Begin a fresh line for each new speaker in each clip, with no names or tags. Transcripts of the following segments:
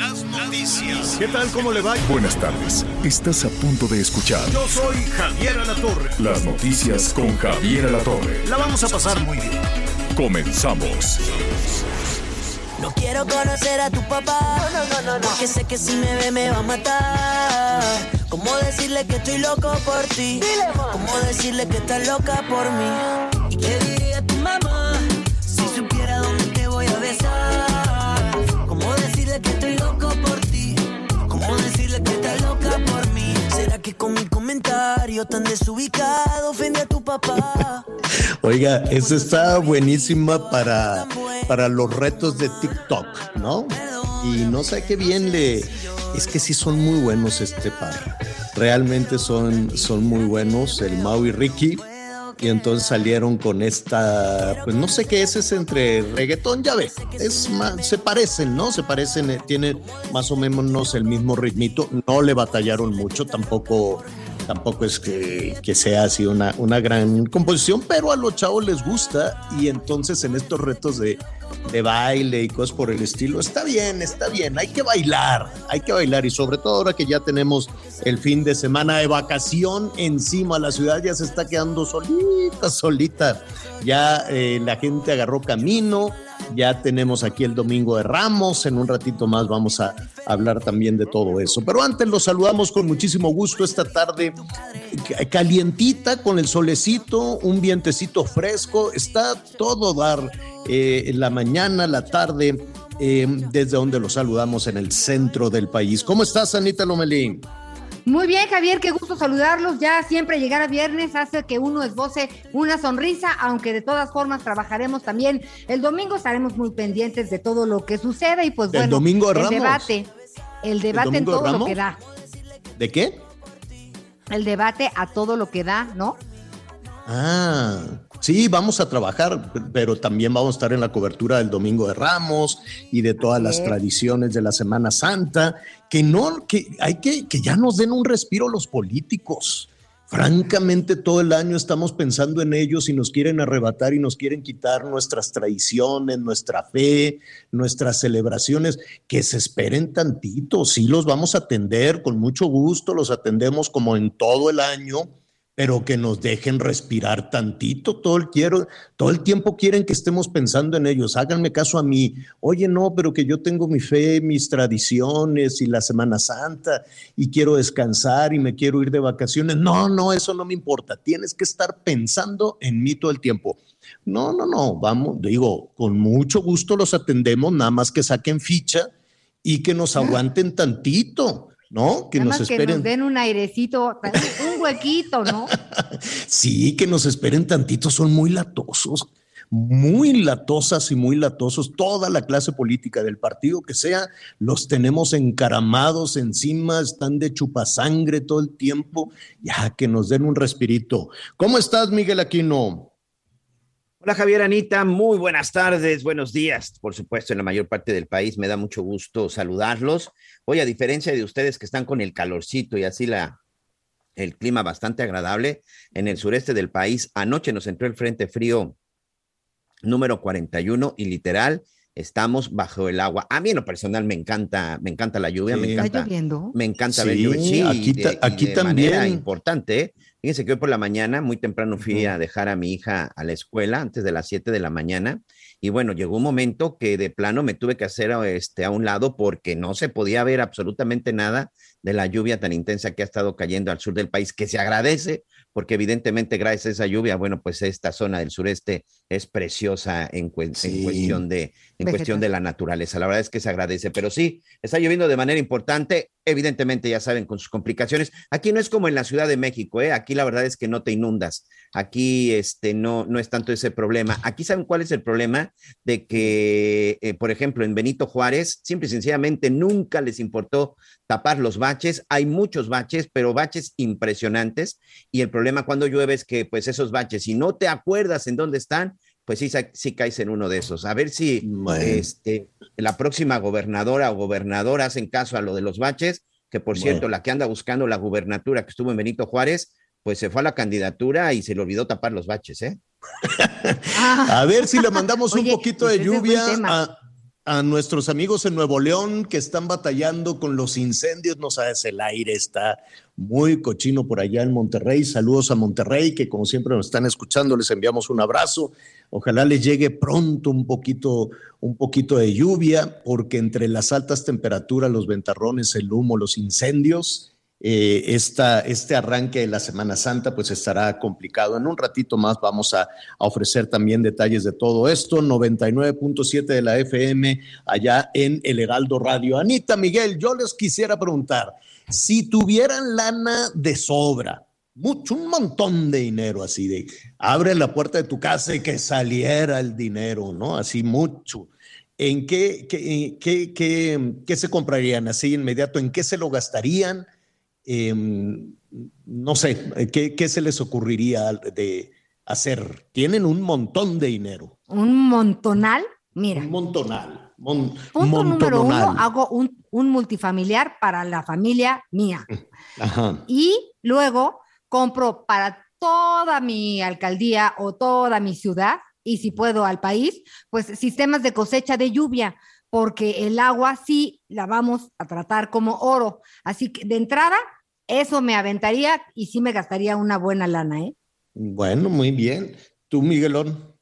Las noticias.
¿Qué tal? ¿Cómo le va?
Buenas tardes. Estás a punto de escuchar
Yo soy Javier Alatorre.
las noticias con Javier Alatorre.
La vamos a pasar muy bien.
Comenzamos.
No quiero conocer a tu papá. No, no, no, no. Porque sé que si me ve me va a matar. ¿Cómo decirle que estoy loco por ti? ¿Cómo decirle que estás loca por mí? ¿Y qué con mi comentario tan desubicado ofende a tu papá?
Oiga, eso está buenísima para, para los retos de TikTok, ¿no? Y no sé qué bien le... Es que sí son muy buenos este par. Realmente son, son muy buenos, el Mau y Ricky. Y entonces salieron con esta, pues no sé qué es, es entre reggaetón, ya ve, es más, se parecen, ¿no? Se parecen, eh, tienen más o menos el mismo ritmito, no le batallaron mucho, tampoco tampoco es que, sea así una, gran composición, pero a los chavos les gusta y entonces en estos retos de, de baile y cosas por el estilo, está bien, está bien, hay que bailar, hay que bailar y sobre todo ahora que ya tenemos el fin de semana de vacación encima, la ciudad ya se está quedando solita, solita, ya eh, la gente agarró camino, ya tenemos aquí el domingo de Ramos, en un ratito más vamos a hablar también de todo eso. Pero antes los saludamos con muchísimo gusto esta tarde ca- calientita con el solecito, un vientecito fresco, está todo dar eh, la mañana, la tarde, eh, desde donde los saludamos en el centro del país. ¿Cómo estás, Anita Lomelín?
Muy bien, Javier, qué gusto saludarlos. Ya siempre llegar a viernes hace que uno esboce una sonrisa, aunque de todas formas trabajaremos también. El domingo estaremos muy pendientes de todo lo que suceda y pues
¿El
bueno,
domingo de
el
Ramos?
debate, el debate en
domingo de
todo lo que da,
¿De qué?
el debate a todo lo que da, ¿no?
Ah, sí, vamos a trabajar, pero también vamos a estar en la cobertura del Domingo de Ramos y de todas las tradiciones de la Semana Santa, que no, que hay que, que ya nos den un respiro los políticos. Francamente, todo el año estamos pensando en ellos y nos quieren arrebatar y nos quieren quitar nuestras tradiciones, nuestra fe, nuestras celebraciones. Que se esperen tantito, sí los vamos a atender con mucho gusto, los atendemos como en todo el año, pero que nos dejen respirar tantito. Todo el, quiero, todo el tiempo quieren que estemos pensando en ellos. Háganme caso a mí. Oye, no, pero que yo tengo mi fe, mis tradiciones y la Semana Santa y quiero descansar y me quiero ir de vacaciones. No, no, eso no me importa. Tienes que estar pensando en mí todo el tiempo. No, no, no, vamos, digo, con mucho gusto los atendemos, nada más que saquen ficha y que nos aguanten tantito. ¿No? Que
Nada
nos
más que
esperen.
nos den un airecito, un huequito, ¿no?
Sí, que nos esperen tantito, son muy latosos, muy latosas y muy latosos. Toda la clase política del partido que sea, los tenemos encaramados encima, están de chupasangre todo el tiempo. Ya que nos den un respirito. ¿Cómo estás, Miguel Aquino?
Hola Javier Anita, muy buenas tardes, buenos días, por supuesto, en la mayor parte del país. Me da mucho gusto saludarlos. Hoy, a diferencia de ustedes que están con el calorcito y así la, el clima bastante agradable, en el sureste del país, anoche nos entró el frente frío número 41 y literal estamos bajo el agua. A mí en lo personal me encanta, me encanta la lluvia, me
Sí.
¿Está
encanta,
lloviendo?
me encanta
Sí,
ver lluvia. Sí,
aquí
y de-
ta-
y
aquí
de
también.
manera importante. ¿eh? Fíjense que hoy por la mañana, muy temprano, fui a dejar a mi hija a la escuela antes de las 7 de la mañana. Y bueno, llegó un momento que de plano me tuve que hacer este, a un lado porque no se podía ver absolutamente nada de la lluvia tan intensa que ha estado cayendo al sur del país, que se agradece, porque evidentemente gracias a esa lluvia, bueno, pues esta zona del sureste es preciosa en, cuestión, de, en cuestión de la naturaleza. La verdad es que se agradece, pero sí, está lloviendo de manera importante, evidentemente ya saben, con sus complicaciones. Aquí no es como en la Ciudad de México, ¿eh? aquí la verdad es que no te inundas, aquí este, no, no es tanto ese problema. Aquí saben cuál es el problema de que, eh, por ejemplo, en Benito Juárez, simple y sencillamente nunca les importó tapar los baches. Hay muchos baches, pero baches impresionantes. Y el problema cuando llueve es que, pues, esos baches, si no te acuerdas en dónde están, pues sí, sí caes en uno de esos. A ver si este, la próxima gobernadora o gobernador hacen caso a lo de los baches, que por cierto, la que anda buscando la gubernatura que estuvo en Benito Juárez, pues se fue a la candidatura y se le olvidó tapar los baches, ¿eh?
a ver si le mandamos un poquito de lluvia a, a nuestros amigos en Nuevo León que están batallando con los incendios. No sabes, el aire está muy cochino por allá en Monterrey. Saludos a Monterrey, que como siempre nos están escuchando, les enviamos un abrazo. Ojalá les llegue pronto un poquito, un poquito de lluvia, porque entre las altas temperaturas, los ventarrones, el humo, los incendios, eh, este arranque de la Semana Santa pues estará complicado. En un ratito más vamos a, ofrecer también detalles de todo esto. 99.7 de la FM allá en El Heraldo Radio. Anita Miguel, yo les quisiera preguntar, si tuvieran lana de sobra, mucho, un montón de dinero así de, abre la puerta de tu casa y que saliera el dinero, ¿no? Así mucho. ¿En qué, qué, qué, qué, qué se comprarían así inmediato? ¿En qué se lo gastarían? Em, no sé, ¿qué, se les ocurriría de hacer? Tienen un montón de dinero.
¿Un montonal? Mira.
Un montonal.
Punto número uno, hago un, multifamiliar para la familia mía. Y luego compro para toda mi alcaldía o toda mi ciudad, y si puedo al país, pues sistemas de cosecha de lluvia, porque el agua sí la vamos a tratar como oro. Así que de entrada, eso me aventaría y sí me gastaría una buena lana, ¿eh?
Bueno, muy bien. ¿Tú, Miguelón?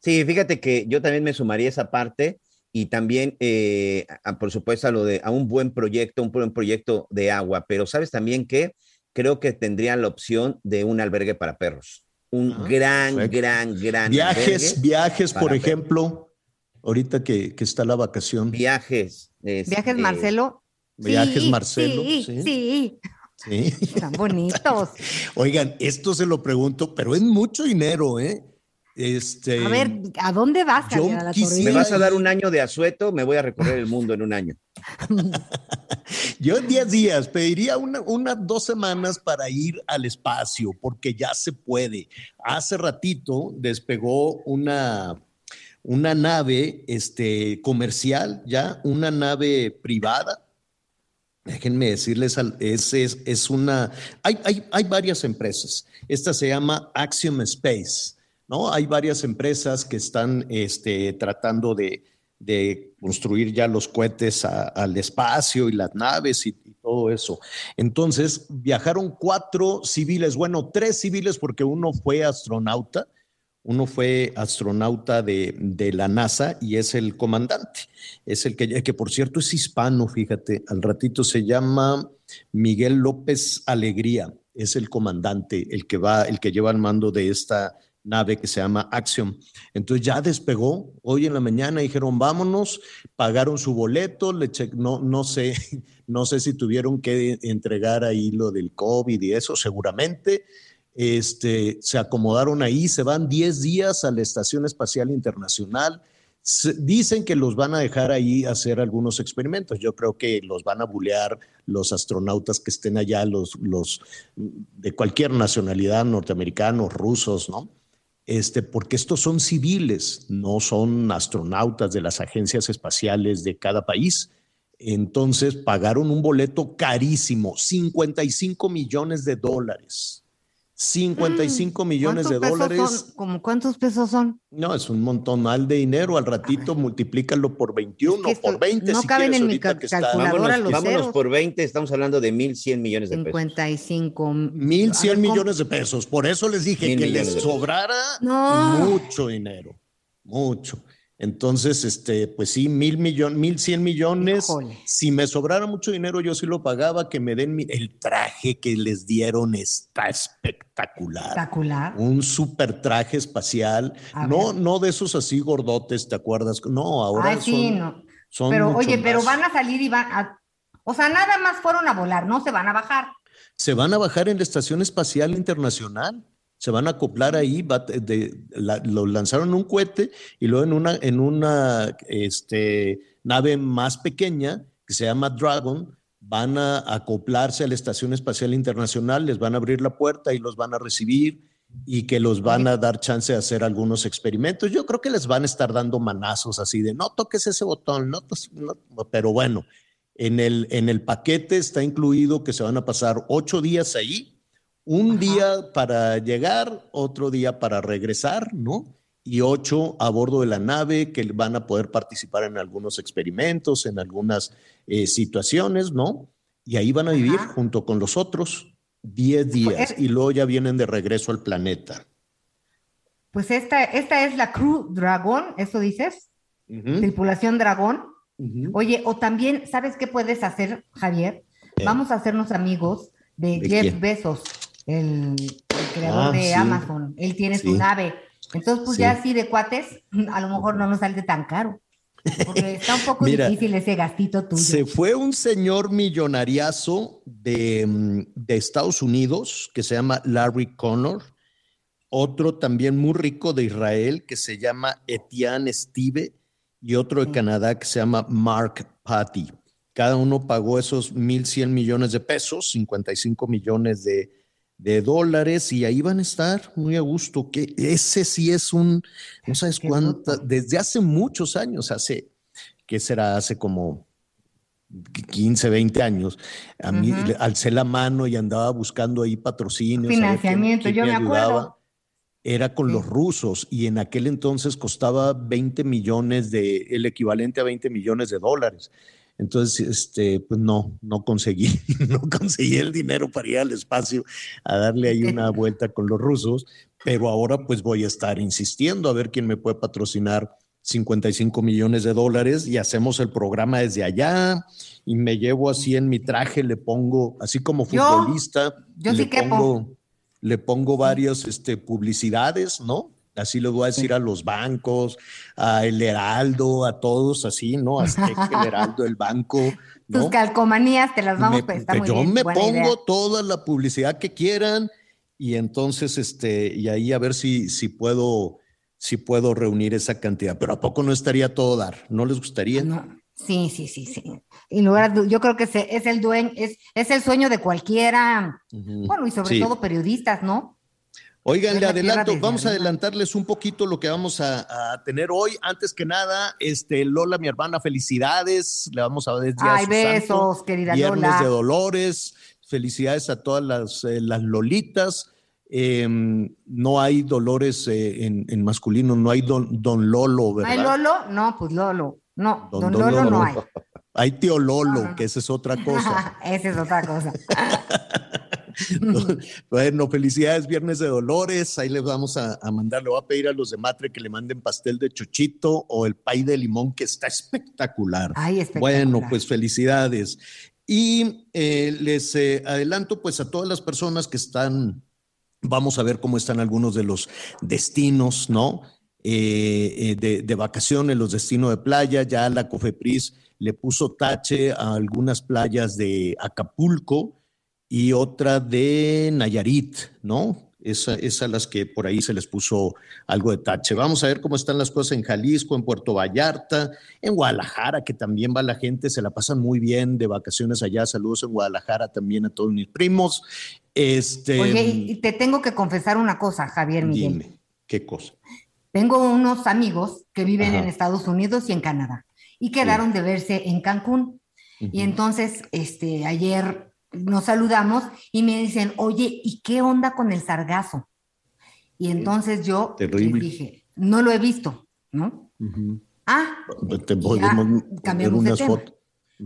Sí, fíjate que yo también me sumaría esa parte y también, eh, por supuesto, a lo de a un buen proyecto, un buen proyecto de agua, pero sabes también que creo que tendrían la opción de un albergue para perros. Un ah, gran, gran, gran.
Viajes, viajes, por ejemplo. Ahorita que, está la vacación.
Viajes.
Viajes, Marcelo.
Viajes, Marcelo.
Sí, sí. sí. Están bonitos.
Oigan, esto se lo pregunto, pero es mucho dinero, ¿eh? Este,
a ver, ¿a dónde vas? Yo
me vas a dar un año de asueto, me voy a recorrer el mundo en un año.
yo en 10 días pediría unas dos semanas para ir al espacio, porque ya se puede. Hace ratito despegó una una nave este, comercial, ya, una nave privada. Déjenme decirles, es, es, es una, hay, hay, hay, varias empresas. Esta se llama Axiom Space, ¿no? Hay varias empresas que están este, tratando de, de construir ya los cohetes al espacio y las naves y, y, todo eso. Entonces, viajaron cuatro civiles, bueno, tres civiles porque uno fue astronauta uno fue astronauta de, la NASA y es el comandante. Es el que, que, por cierto, es hispano, fíjate. Al ratito se llama Miguel López Alegría. Es el comandante, el que va, el que lleva el mando de esta nave que se llama Axiom. Entonces ya despegó. Hoy en la mañana dijeron, vámonos, pagaron su boleto, le no, no sé, no sé si tuvieron que entregar ahí lo del COVID y eso, seguramente este, se acomodaron ahí, se van 10 días a la Estación Espacial Internacional. dicen que los van a dejar ahí hacer algunos experimentos. Yo creo que los van a bulear los astronautas que estén allá, los, los de cualquier nacionalidad, norteamericanos, rusos, ¿no? Este, porque estos son civiles, no son astronautas de las agencias espaciales de cada país. Entonces pagaron un boleto carísimo, 55 millones de dólares 55 mm, millones de dólares.
¿Cómo cuántos pesos son?
No, es un montón mal de dinero. Al ratito multiplícalo por 21, por 20.
No caben en mi calculadora los
vámonos por 20, estamos hablando de 1.100 millones de pesos.
55.
1.100 millones de pesos. Por eso les dije que les sobrara mucho dinero. Mucho. Entonces, este, pues sí, mil millones, mil cien millones.
Híjole.
Si me sobrara mucho dinero, yo sí lo pagaba, que me den mi- el traje que les dieron está espectacular.
Espectacular.
Un super traje espacial.
A
No,
ver.
no de esos así gordotes, ¿te acuerdas? No, ahora
Ay, sí,
son,
no.
son
Pero
mucho
oye, pero van a salir y van a. O sea, nada más fueron a volar, no se van a bajar.
Se van a bajar en la Estación Espacial Internacional. Se van a acoplar ahí, va- de- la- lo lanzaron en un cohete y luego en una, en una este, nave más pequeña que se llama Dragon, van a acoplarse a la Estación Espacial Internacional, les van a abrir la puerta y los van a recibir y que los van a dar chance de hacer algunos experimentos. Yo creo que les van a estar dando manazos así de no toques ese botón, no, no", pero bueno, en el, en el paquete está incluido que se van a pasar ocho días ahí, un
Ajá.
día para llegar, otro día para regresar, ¿no? Y ocho a bordo de la nave que van a poder participar en algunos experimentos, en algunas eh, situaciones, ¿no? Y ahí van a vivir
Ajá.
junto con los otros diez días
es-
y luego ya vienen de regreso al planeta.
Pues esta, esta es la Crew Dragón, ¿eso dices? Tripulación Dragón. Oye, o también, ¿sabes qué puedes hacer, Javier?
Eh.
Vamos a hacernos amigos de,
¿De
Jeff
quién?
Bezos, el, el creador
Ah,
de
sí.
Amazon. Él tiene su nave. Entonces, pues
Sí.
ya así de cuates, a lo mejor no nos sale tan caro. Porque está un poco
Mira,
difícil ese gastito tuyo.
Se fue un señor millonariazo de, mm, de Estados Unidos que se llama Larry Connor, otro también muy rico de Israel que se llama Etienne Steve y otro de. Canadá que se llama Mark Patty. Cada uno pagó esos 1.100 millones de pesos, 55 millones de, de dólares y ahí van a estar muy a gusto. Que ese sí es un, no sabes cuánta, desde hace muchos años, hace, ¿qué será? Hace como 15, 20 años, a mí le alcé la mano y andaba buscando ahí patrocinios. quién-
Financiamiento,
quién
yo me acuerdo.
Era con
Sí.
los rusos y en aquel entonces costaba 20 millones de, el equivalente a 20 millones de dólares. Entonces, este, pues no, no conseguí, no conseguí el dinero para ir al espacio a darle ahí una vuelta con los rusos, pero ahora pues voy a estar insistiendo a ver quién me puede patrocinar 55 millones de dólares y hacemos el programa desde allá y me llevo así en mi traje, le pongo, así como futbolista,
yo
le
sí
pongo, le pongo varias este, publicidades, ¿no? Así les voy a decir a los bancos, a El Heraldo, a todos así, ¿no? Azteca, El Heraldo, el banco,
Tus calcomanías te las vamos a prestar muy
yo
bien,
me pongo
idea.
toda la publicidad que quieran y entonces este y ahí a ver si si puedo si puedo reunir esa cantidad, pero a poco no estaría todo dar, ¿no les gustaría?
No, sí, sí, sí, sí. Y lugar, du- yo creo que se- es el dueño, es, es el sueño de cualquiera, bueno, y sobre
Sí.
todo periodistas, ¿no?
Oigan, le adelanto,
desde
vamos a adelantarles un poquito lo que vamos a, a tener hoy. Antes que nada, este Lola, mi hermana, felicidades. Le vamos a ver ya
Ay,
su
besos,
santo.
querida
Viernes
Lola.
de Dolores. Felicidades a todas las, eh, las Lolitas. Eh, no hay Dolores eh, en, en masculino, no hay don, don Lolo, ¿verdad?
¿Hay Lolo? No, pues Lolo. No,
Don-
don,
don
Lolo, no hay.
Hay tío Lolo,
No, no, no.
que esa es otra cosa.
Esa es otra cosa.
bueno, felicidades, Viernes de Dolores. Ahí les vamos a, a mandar. Le voy a pedir a los de Matre que le manden pastel de chuchito o el pay de limón, que está espectacular.
Ay, espectacular.
Bueno, pues felicidades. Y eh, les eh, adelanto pues a todas las personas que están, vamos a ver cómo están algunos de los destinos, ¿no? Eh, de, de vacaciones, los destinos de playa, ya la COFEPRIS le puso tache a algunas playas de Acapulco y otra de Nayarit, ¿no? Esa, es a las que por ahí se les puso algo de tache. Vamos a ver cómo están las cosas en Jalisco, en Puerto Vallarta, en Guadalajara, que también va la gente, se la pasan muy bien de vacaciones allá. Saludos en Guadalajara también a todos mis primos. Este,
Oye, y y te tengo que confesar una cosa, Javier Miguel.
dime, ¿qué cosa?
Tengo unos amigos que viven
Ajá.
en Estados Unidos y en Canadá y quedaron de verse en Cancún. Y entonces, este, ayer nos saludamos y me dicen, oye, ¿y qué onda con el sargazo? Y entonces yo
Terrible.
les dije, no lo he visto, ¿no? Ah,
Te podemos unas fotos.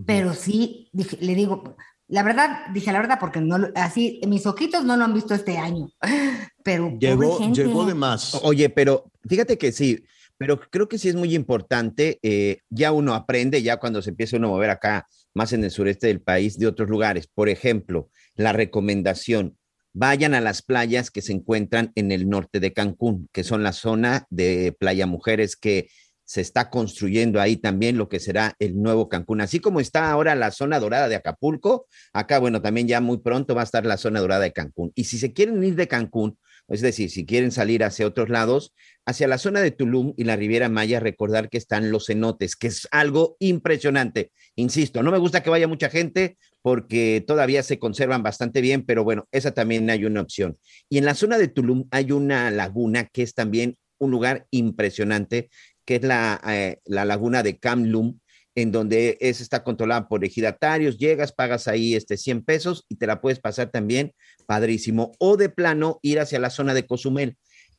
Pero sí, dije, le digo, la verdad, dije la verdad, porque no así, mis ojitos no lo han visto este año. Pero
Llegó,
gente.
llegó de más.
Oye, pero fíjate que sí, pero creo que sí es muy importante, eh, ya uno aprende, ya cuando se empieza uno a mover acá, más en el sureste del país, de otros lugares. Por ejemplo, la recomendación, vayan a las playas que se encuentran en el norte de Cancún, que son la zona de Playa Mujeres que se está construyendo ahí también lo que será el nuevo Cancún. Así como está ahora la zona dorada de Acapulco, acá, bueno, también ya muy pronto va a estar la zona dorada de Cancún. Y si se quieren ir de Cancún, es decir, si quieren salir hacia otros lados, hacia la zona de Tulum y la Riviera Maya, recordar que están los cenotes, que es algo impresionante. Insisto, no me gusta que vaya mucha gente porque todavía se conservan bastante bien, pero bueno, esa también hay una opción. Y en la zona de Tulum hay una laguna que es también un lugar impresionante, que es la, eh, la laguna de Kamlum, en donde es, está controlada por ejidatarios, llegas, pagas ahí este 100 pesos y te la puedes pasar también padrísimo. O de plano ir hacia la zona de Cozumel.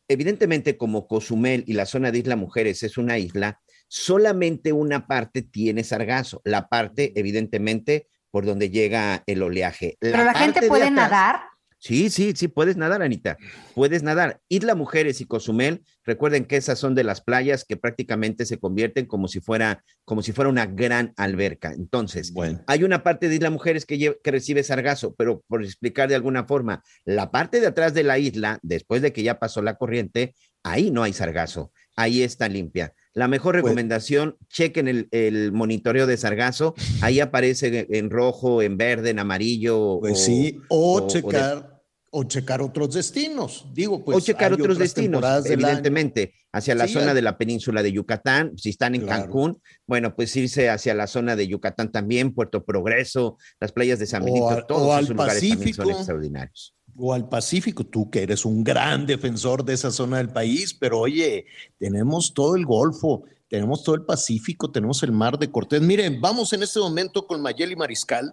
Evidentemente, como Cozumel y la zona de Isla Mujeres es una isla, solamente una parte tiene sargazo, la parte, evidentemente, por donde llega el oleaje.
Pero la gente puede nadar.
Sí, sí, sí, puedes nadar, Anita. Puedes nadar. Isla Mujeres y Cozumel, recuerden que esas son de las playas que prácticamente se convierten como si fuera, como si fuera una gran alberca. Entonces,
Bueno.
hay una parte de Isla Mujeres que, recibe sargazo, pero por explicar de alguna forma, la parte de atrás de la isla, después de que ya pasó la corriente, ahí no hay sargazo, ahí está limpia. La mejor
Pues-
recomendación, chequen el, el monitoreo de sargazo, ahí aparece en rojo, en verde, en amarillo.
Pues
o-
sí, o, checar, o checar otros destinos. Digo, pues.
o checar otros destinos,
año.
evidentemente, hacia la
Sí,
zona
hay-
de la península de Yucatán, si están en
Claro.
Cancún, bueno, pues irse hacia la zona de Yucatán también, Puerto Progreso, las playas de San Benito,
al-
todos
o al
esos lugares también son
Pacífico.
extraordinarios.
o al Pacífico, tú que eres un gran defensor de esa zona del país, pero oye, tenemos todo el Golfo, tenemos todo el Pacífico, tenemos el Mar de Cortés. Miren, vamos en este momento con Mayeli Mariscal,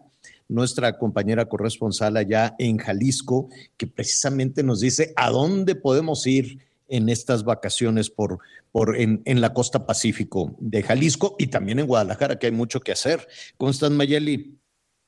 nuestra compañera corresponsal allá en Jalisco, que precisamente nos dice a dónde podemos ir en estas vacaciones por, por en, en la costa Pacífico de Jalisco y también en Guadalajara, que hay mucho que hacer. ¿Cómo estás, Mayeli?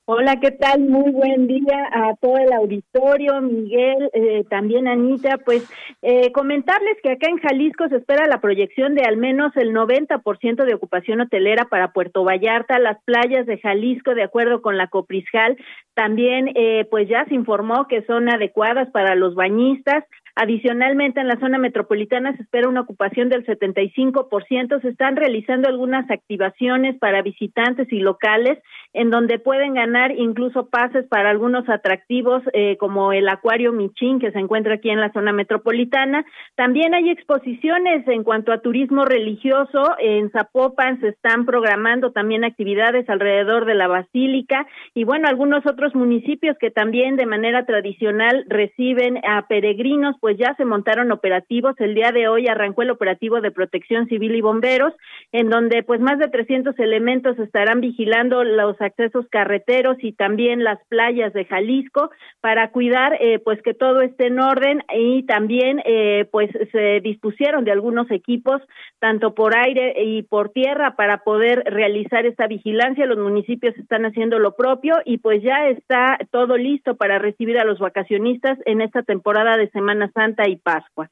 Hola, ¿qué tal? Muy buen día a todo el auditorio, Miguel, eh, también Anita. Pues eh, comentarles que acá en Jalisco se espera la proyección de al menos el 90% de ocupación hotelera para Puerto Vallarta, las playas de Jalisco, de acuerdo con la Coprisjal. También, eh, pues ya se informó que son adecuadas para los bañistas. Adicionalmente, en la zona metropolitana se espera una ocupación del 75%. Se están realizando algunas activaciones para visitantes y locales en donde pueden ganar incluso pases para algunos atractivos eh, como el Acuario Michín que se encuentra aquí en la zona metropolitana. También hay exposiciones en cuanto a turismo religioso. En Zapopan se están programando también actividades alrededor de la Basílica y bueno, algunos otros municipios que también de manera tradicional reciben a peregrinos, pues ya se montaron operativos. El día de hoy arrancó el operativo de protección civil y bomberos, en donde pues más de 300 elementos estarán vigilando los accesos carreteros y también las playas de Jalisco para cuidar eh, pues que todo esté en orden y también eh, pues se dispusieron de algunos equipos tanto por aire y por tierra para poder realizar esta vigilancia. Los municipios están haciendo lo propio y pues ya está todo listo para recibir a los vacacionistas en esta temporada de Semana Santa y Pascua.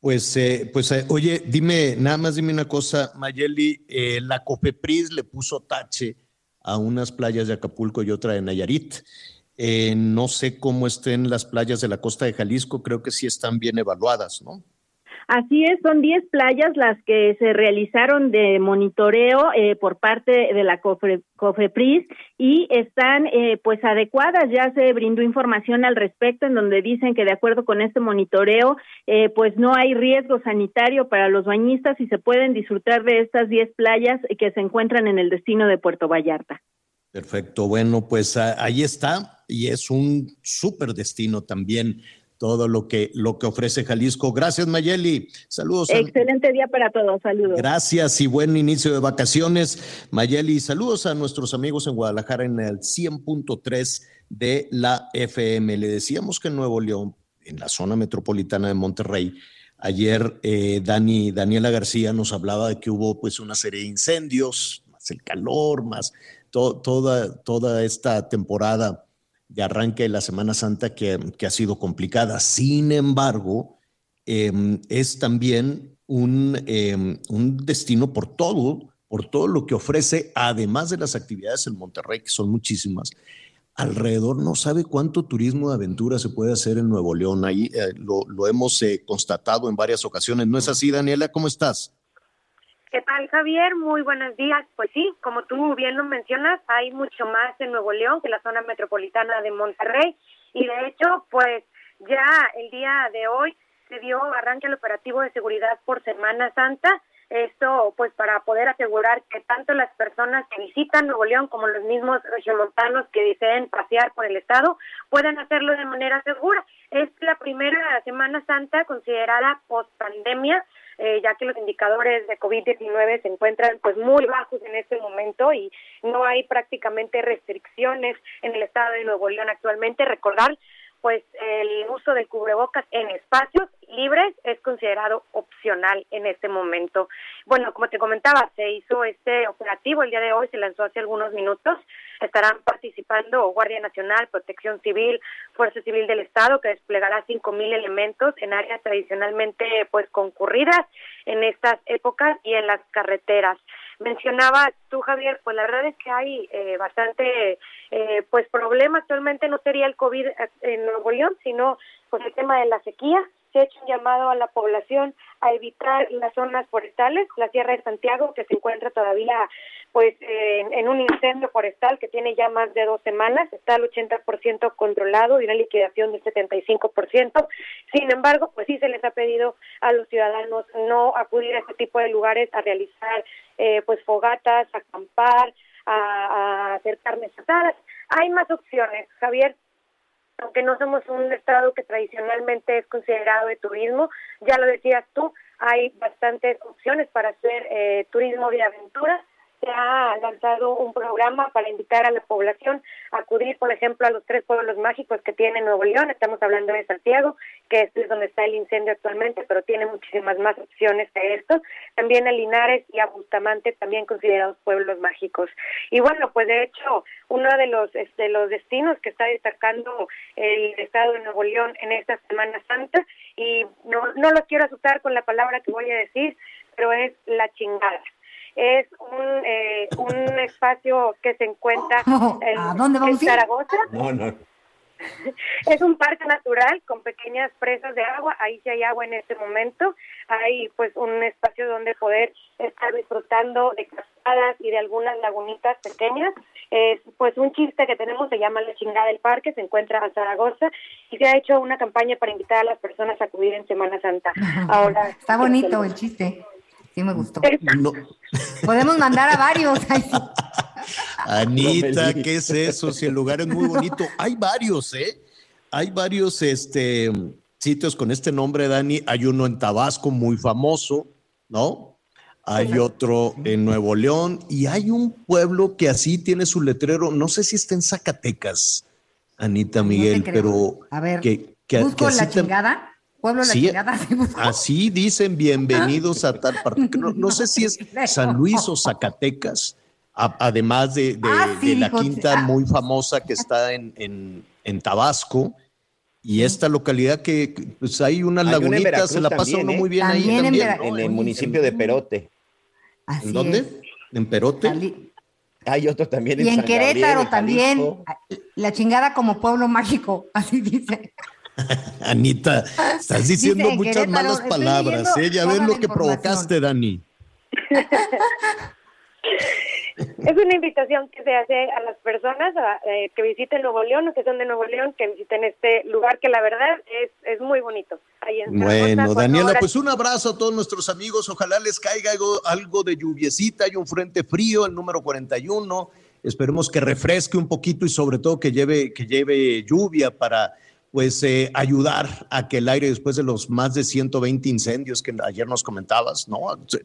Pues, eh, pues eh, oye, dime, nada más dime una cosa, Mayeli, eh, la COFEPRIS le puso tache a unas playas de Acapulco y otra de Nayarit. Eh, no sé cómo estén las playas de la costa de Jalisco, creo que sí están bien evaluadas, ¿no?
Así es, son 10 playas las que se realizaron de monitoreo eh, por parte de la COFRE- COFEPRIS y están eh, pues adecuadas. Ya se brindó información al respecto en donde dicen que de acuerdo con este monitoreo eh, pues no hay riesgo sanitario para los bañistas y se pueden disfrutar de estas 10 playas que se encuentran en el destino de Puerto Vallarta.
Perfecto, bueno, pues ah, ahí está y es un súper destino también todo lo que, lo que ofrece Jalisco. Gracias, Mayeli. Saludos. a-
Excelente día para todos. Saludos.
Gracias y buen inicio de vacaciones. Mayeli, saludos a nuestros amigos en Guadalajara en el 100.3 de la FM. Le decíamos que en Nuevo León, en la zona metropolitana de Monterrey, ayer eh, Dani, Daniela García nos hablaba de que hubo pues una serie de incendios, más el calor, más to- toda, toda esta temporada de arranque de la Semana Santa que, que ha sido complicada. Sin embargo, eh, es también un, em, un destino por todo, por todo lo que ofrece, además de las actividades en Monterrey, que son muchísimas. Alrededor no sabe cuánto turismo de aventura se puede hacer en Nuevo León. Ahí eh, lo, lo, hemos eh, constatado en varias ocasiones. ¿No es así, Daniela? ¿Cómo estás?
¿Qué tal, Javier? Muy buenos días. Pues sí, como tú bien lo mencionas, hay mucho más en Nuevo León que la zona metropolitana de Monterrey. Y de hecho, pues ya el día de hoy se dio arranque al operativo de seguridad por Semana Santa. Esto, pues, para poder asegurar que tanto las personas que visitan Nuevo León como los mismos regiomontanos que deseen pasear por el estado puedan hacerlo de manera segura. Es la primera Semana Santa considerada post pandemia eh, ya que los indicadores de COVID-19 se encuentran pues muy bajos en este momento y no hay prácticamente restricciones en el estado de Nuevo León actualmente. Recordar pues el uso del cubrebocas en espacios libres es considerado opcional en este momento. Bueno, como te comentaba, se hizo este operativo el día de hoy, se lanzó hace algunos minutos. Estarán participando Guardia Nacional, Protección Civil, Fuerza Civil del Estado, que desplegará cinco mil elementos en áreas tradicionalmente pues concurridas en estas épocas y en las carreteras mencionaba tú Javier pues la verdad es que hay eh, bastante eh, pues problema. Actualmente no sería el covid en Nuevo León sino pues el tema de la sequía se ha hecho un llamado a la población a evitar las zonas forestales, la Sierra de Santiago, que se encuentra todavía pues en, un incendio forestal que tiene ya más de dos semanas, está al 80% controlado y una liquidación del 75%. Sin embargo, pues sí se les ha pedido a los ciudadanos no acudir a este tipo de lugares a realizar eh, pues fogatas, acampar, a, a hacer carnes asadas. Hay más opciones, Javier, aunque no somos un estado que tradicionalmente es considerado de turismo, ya lo decías tú, hay bastantes opciones para hacer eh, turismo de aventura se ha lanzado un programa para invitar a la población a acudir, por ejemplo, a los tres pueblos mágicos que tiene Nuevo León. Estamos hablando de Santiago, que es donde está el incendio actualmente, pero tiene muchísimas más opciones que esto. También a Linares y a Bustamante, también considerados pueblos mágicos. Y bueno, pues de hecho, uno de los, de este, los destinos que está destacando el Estado de Nuevo León en esta Semana Santa, y no, no los quiero asustar con la palabra que voy a decir, pero es la chingada es un, eh, un espacio que se encuentra en,
¿A dónde vamos
en Zaragoza.
No, no.
Es un parque natural con pequeñas presas de agua, ahí sí hay agua en este momento, hay pues un espacio donde poder estar disfrutando de cascadas y de algunas lagunitas pequeñas. Es pues un chiste que tenemos, se llama La chingada del parque, se encuentra en Zaragoza y se ha hecho una campaña para invitar a las personas a acudir en Semana Santa. Ahora
Está bonito el chiste. Sí me gustó. No. Podemos mandar a varios.
Anita, ¿qué es eso? Si el lugar es muy bonito. Hay varios, ¿eh? Hay varios este, sitios con este nombre, Dani. Hay uno en Tabasco muy famoso, ¿no? Hay otro en Nuevo León y hay un pueblo que así tiene su letrero. No sé si está en Zacatecas, Anita Miguel, pero
a ver,
que,
que, busco la chingada. Pueblo
sí,
la chingada.
Así dicen, bienvenidos a tal parte. No, no, sé si es San Luis o Zacatecas, a, además de, de,
ah, sí,
de la quinta
ah.
muy famosa que está en, en, en Tabasco. Y esta localidad que pues hay unas
Hay una
se la pasa
también,
uno
¿eh?
muy bien ahí
También en
también.
En el municipio de Perote.
Así
¿En dónde?
es.
¿En Perote?
Hay otro también en
Y en
San Gabriel,
Querétaro
en
también, la chingada como pueblo mágico, así dice.
Anita, estás diciendo
Dice
muchas
Querétaro,
malas palabras, ¿eh? Ya ves lo que provocaste, Dani.
Es una invitación que se hace a las personas a, eh, que visiten Nuevo León o que son de Nuevo León, que visiten este lugar que la verdad es, es muy bonito. Ahí en Zaragoza,
Bueno, Daniela, pues un abrazo a todos nuestros amigos. Ojalá les caiga algo, algo de lluviecita. Hay un frente frío, el número 41. Esperemos que refresque un poquito y sobre todo que lleve, que lleve lluvia para pues eh, ayudar a que el aire después de los más de 120 incendios que ayer nos comentabas, ¿no?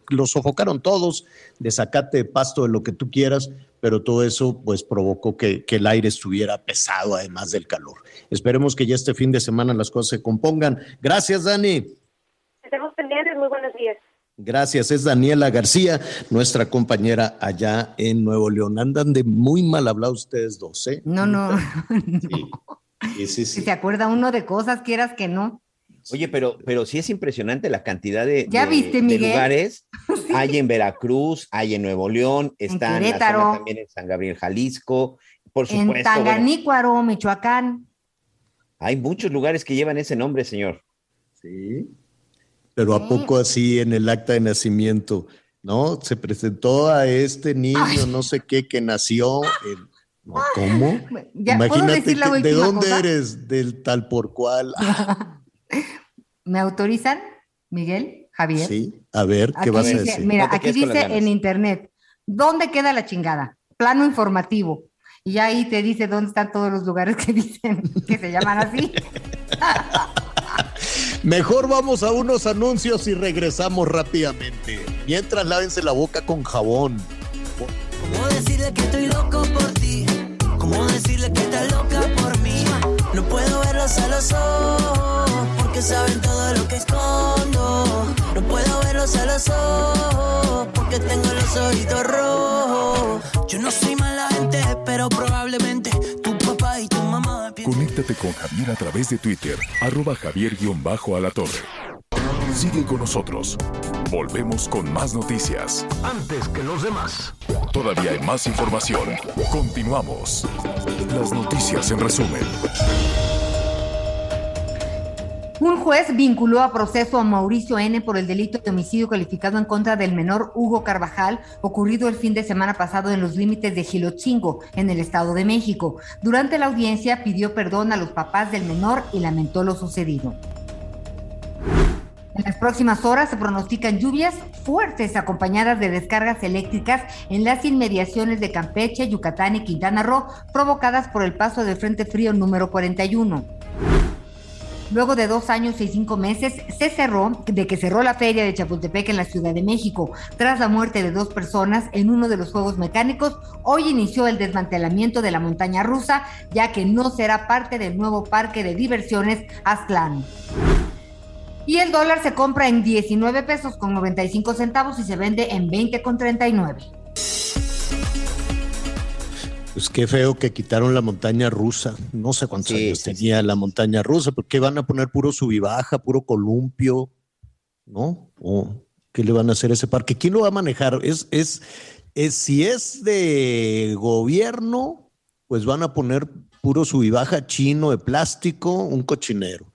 Los sofocaron todos, de zacate, de pasto, de lo que tú quieras, pero todo eso pues provocó que, que el aire estuviera pesado además del calor. Esperemos que ya este fin de semana las cosas se compongan. Gracias, Dani.
Estamos pendientes, muy buenos días.
Gracias, es Daniela García, nuestra compañera allá en Nuevo León. Andan de muy mal hablados ustedes dos, ¿eh?
No, no.
Sí, sí, sí.
Si
sí.
se acuerda uno de cosas, quieras que no.
Oye, pero, pero sí es impresionante la cantidad de,
¿Ya
de-
viste,
de
Miguel?
lugares. Hay en Veracruz, hay en Nuevo León, está en la
Querétaro.
zona también en San Gabriel, Jalisco. Por
En
supuesto, bueno,
Tanganícuaro, Michoacán.
hay muchos lugares que llevan ese nombre, señor.
Sí. Pero a poco así en el acta de nacimiento, ¿no? Se presentó a este niño,
Ay.
no sé qué, que nació. en- ¿no? ¿Cómo?
Ya, ¿Puedo decir la
que- ¿de dónde
cosa?
eres? Del tal por cual. Ah,
¿Me autorizan, Miguel, Javier?
sí. A ver, ¿qué
Aquí
vas a decir?
mira,
No
aquí dice en internet, ¿dónde queda la chingada? Plano informativo. Y ahí te dice dónde están todos los lugares que dicen que se llaman así.
Mejor vamos a unos anuncios y regresamos rápidamente. Mientras lávense la boca con jabón.
¿Cómo decirle que estoy loco por ti? ¿Cómo decirle que estás loca por mí? No puedo verlos a los ojos porque saben todo lo que escondo. No puedo verlos a los ojos porque tengo los ojitos rojos. Yo no soy mala gente, pero probablemente tu papá y tu mamá
Conéctate con Javier a través de Twitter, arroba javier-alatorre. Sigue con nosotros. Volvemos con más noticias.
Antes que los demás.
Todavía hay más información. Continuamos. Las noticias en resumen.
Un juez vinculó a proceso a Mauricio N. por el delito de homicidio calificado en contra del menor Hugo Carvajal, ocurrido el fin de semana pasado en los límites de Gilotzingo, en el Estado de México. Durante la audiencia pidió perdón a los papás del menor y lamentó lo sucedido. En las próximas horas se pronostican lluvias fuertes acompañadas de descargas eléctricas en las inmediaciones de Campeche, Yucatán y Quintana Roo, provocadas por el paso del Frente Frío número 41. Luego de dos años y cinco meses, se cerró, de que cerró la feria de Chapultepec en la Ciudad de México. Tras la muerte de dos personas en uno de los juegos mecánicos, hoy inició el desmantelamiento de la montaña rusa, ya que no será parte del nuevo parque de diversiones Aztlán. Y el dólar se compra en 19 pesos con 95 centavos y se vende en 20 con 39.
Pues qué feo que quitaron la montaña rusa. No sé cuántos
Sí,
años
sí,
tenía la montaña rusa, porque van a poner puro subibaja, puro columpio, ¿no? ¿O qué le van a hacer a ese parque? ¿Quién lo va a manejar? Es, es, es, si es de gobierno, pues van a poner puro subibaja chino de plástico, un cochinero.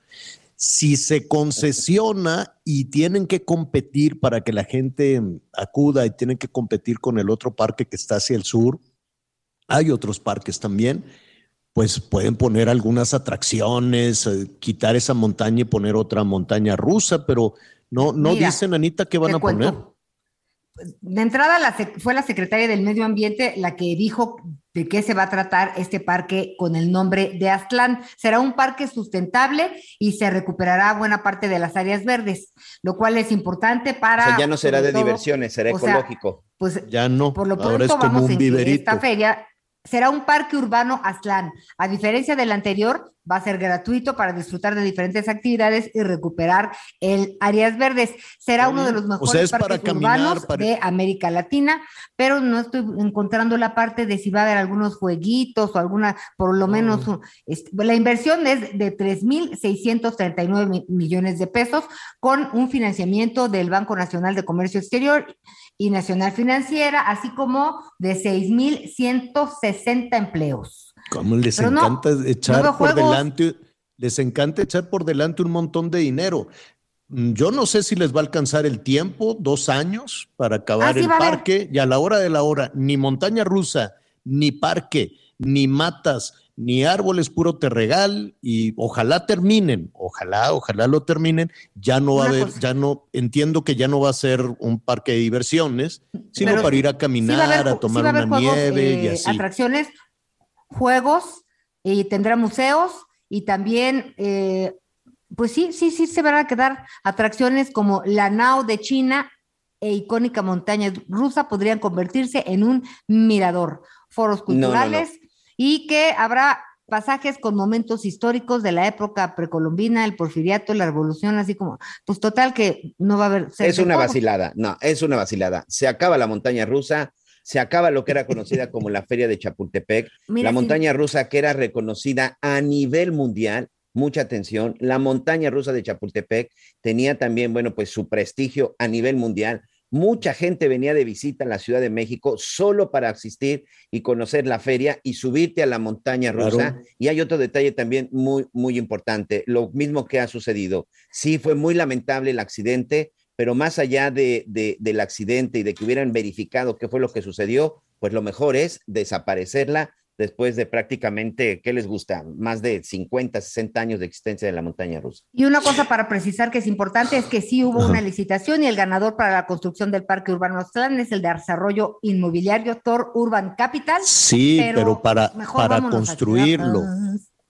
Si se concesiona y tienen que competir para que la gente acuda y tienen que competir con el otro parque que está hacia el sur, hay otros parques también, pues pueden poner algunas atracciones, eh, quitar esa montaña y poner otra montaña rusa, pero no, no
Mira,
dicen, Anita, qué van a poner.
De entrada la fue la secretaria del Medio Ambiente la que dijo de qué se va a tratar este parque con el nombre de Aztlán. Será un parque sustentable y se recuperará buena parte de las áreas verdes, lo cual es importante
O
para...
sea, ya no será de
todo,
diversiones, será
o sea,
ecológico.
Pues
Ya no,
por lo
ahora
pronto
es como
vamos
un
en
viverito.
esta feria será un parque urbano Aztlán. A diferencia del anterior, va a ser gratuito para disfrutar de diferentes actividades y recuperar el áreas verdes. Será uno de los mejores
sea, es para
parques
caminar,
urbanos
para-
de América Latina, pero no estoy encontrando la parte de si va a haber algunos jueguitos o alguna, por lo menos, un- este, la inversión es de 3.639 mi- millones de pesos con un financiamiento del Banco Nacional de Comercio Exterior y Nacional Financiera, así como de 6.160 empleos.
¿Cómo les
Pero no,
encanta echar por delante? Les encanta echar por delante un montón de dinero. Mm, Yo no sé si les va a alcanzar el tiempo, dos años, para acabar
Ah, sí
el
a
parque, y a la hora de la hora, ni montaña rusa, ni parque, ni matas, ni árboles puro terregal, y ojalá terminen, ojalá, ojalá lo terminen. Ya no va a haber,
cosa.
ya no, entiendo que ya no va a ser un parque de diversiones, sino
Pero
para ir a
Sí
caminar,
a haber,
a
ju-
tomar
sí a
una
juegos,
nieve y
eh,
así.
atracciones, juegos, y tendrá museos y también, eh, pues sí, sí, sí se van a quedar atracciones como la Nao de China e icónica montaña rusa podrían convertirse en un mirador, foros
No, no, no.
Y que habrá pasajes con momentos históricos de la época precolombina, el porfiriato, la revolución, así como, pues total que no va a haber...
Es una
todo.
vacilada, no, es una vacilada. Se acaba la montaña rusa, se acaba lo que era conocida como la Feria de Chapultepec,
Mira,
la montaña rusa que era reconocida a nivel mundial mucha atención. La montaña rusa de Chapultepec tenía también, bueno, pues su prestigio a nivel mundial. Mucha gente venía de visita a la Ciudad de México solo para asistir y conocer la feria y subirte a la montaña rusa. Y hay otro detalle también muy, muy importante, lo mismo que ha sucedido. Sí, fue muy lamentable el accidente, pero más allá de, del accidente y de que hubieran verificado qué fue lo que sucedió, pues lo mejor es desaparecerla después de prácticamente, ¿qué les gusta? Más de 50, 60 años de existencia de la montaña rusa.
Y una cosa para precisar que es importante es que sí hubo una licitación y el ganador para la construcción del Parque Urbano Aztlán es el de desarrollo inmobiliario Tor Urban Capital.
Sí, pero, para, para construirlo,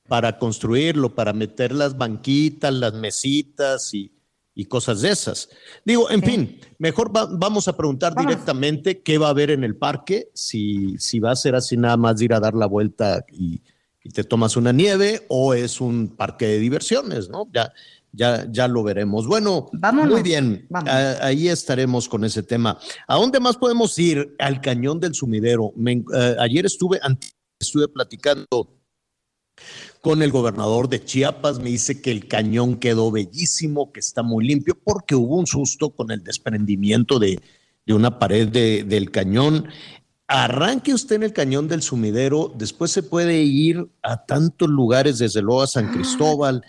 para construirlo, para meter las banquitas, las mesitas y y cosas de esas. Digo, en fin, mejor vamos a preguntar directamente qué va a haber en el parque, si, si va a ser así nada más ir a dar la vuelta y, te tomas una nieve o es un parque de diversiones, ¿no? Ya, ya, ya lo veremos. Bueno, muy bien, ahí estaremos con ese tema. ¿A dónde más podemos ir? Al cañón del sumidero. Eh, ayer estuve, estuve platicando con el gobernador de Chiapas. Me dice que el cañón quedó bellísimo, que está muy limpio, porque hubo un susto con el desprendimiento de, una pared del cañón. Arranque usted en el cañón del sumidero, después se puede ir a tantos lugares, desde luego a San ah. Cristóbal.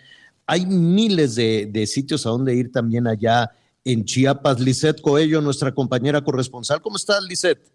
Hay miles de, de sitios a donde ir también allá en Chiapas. Lisette Coello, nuestra compañera corresponsal. ¿Cómo estás, Lisette?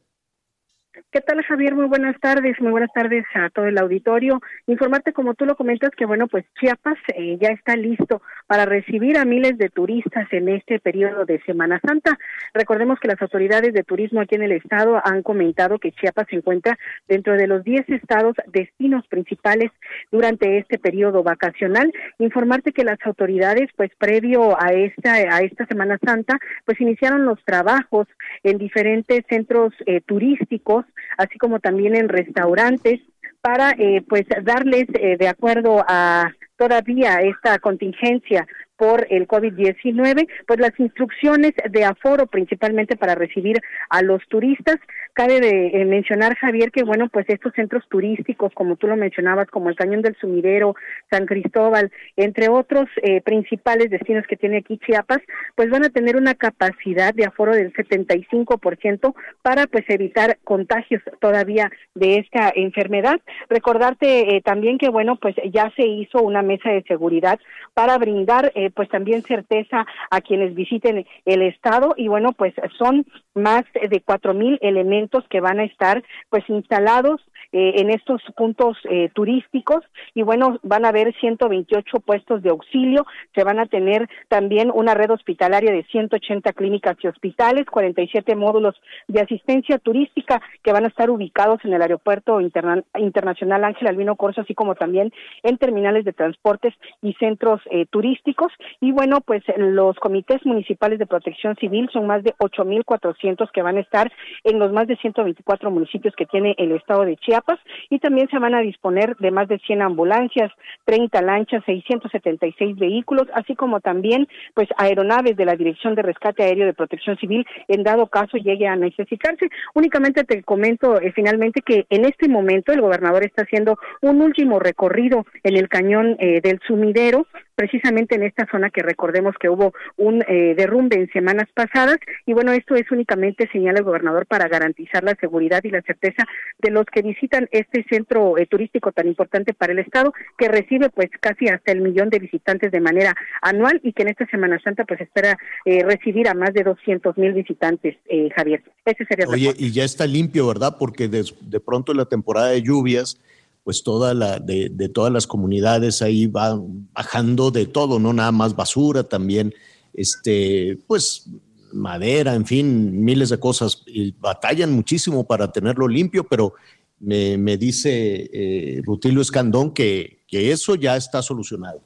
¿Qué tal, Javier? Muy buenas tardes, muy buenas tardes a todo el auditorio. Informarte, como tú lo comentas, que bueno, pues Chiapas eh, ya está listo para recibir a miles de turistas en este periodo de Semana Santa. Recordemos que las autoridades de turismo aquí en el estado han comentado que Chiapas se encuentra dentro de los 10 estados destinos principales durante este periodo vacacional. Informarte que las autoridades, pues previo a esta a esta Semana Santa, pues iniciaron los trabajos en diferentes centros eh, turísticos así como también en restaurantes para eh, pues darles eh, de acuerdo a todavía esta contingencia por el COVID-19, pues las instrucciones de aforo principalmente para recibir a los turistas. Cabe de, eh, mencionar, Javier, que bueno, pues estos centros turísticos, como tú lo mencionabas, como el Cañón del Sumidero, San Cristóbal, entre otros eh, principales destinos que tiene aquí Chiapas, pues van a tener una capacidad de aforo del 75% para pues evitar contagios todavía de esta enfermedad. Recordarte eh, también que bueno, pues ya se hizo una mesa de seguridad para brindar eh, pues también certeza a quienes visiten el estado. Y bueno pues son más de cuatro mil elementos que van a estar pues instalados eh, en estos puntos eh, turísticos. Y bueno, van a haber 128 puestos de auxilio, se van a tener también una red hospitalaria de 180 clínicas y hospitales, 47 módulos de asistencia turística que van a estar ubicados en el aeropuerto internacional Ángel Albino Corso, así como también en terminales de transportes y centros eh, turísticos. Y bueno, pues los comités municipales de protección civil son más de 8.400 que van a estar en los más de 124 municipios que tiene el estado de Chiapas y también se van a disponer de más de 100 ambulancias, 30 lanchas, 676 vehículos, así como también pues aeronaves de la Dirección de Rescate Aéreo de Protección Civil en dado caso llegue a necesitarse. Únicamente te comento eh, finalmente que en este momento el gobernador está haciendo un último recorrido en el cañón eh, del sumidero precisamente en esta zona que recordemos que hubo un eh, derrumbe en semanas pasadas y bueno, esto es únicamente señala el gobernador para garantizar la seguridad y la certeza de los que visitan este centro eh, turístico tan importante para el estado que recibe pues casi hasta el millón de visitantes de manera anual y que en esta Semana Santa pues espera eh, recibir a más de 200 mil visitantes, Javier.
Ese sería Oye, y ya está limpio, ¿verdad? Porque de, de pronto en la temporada de lluvias pues toda la, de, todas las comunidades ahí va bajando de todo, no nada más basura, también, este, pues madera, en fin, miles de cosas. Y batallan muchísimo para tenerlo limpio, pero me, me dice eh, Rutilio Escandón que, que eso ya está solucionado.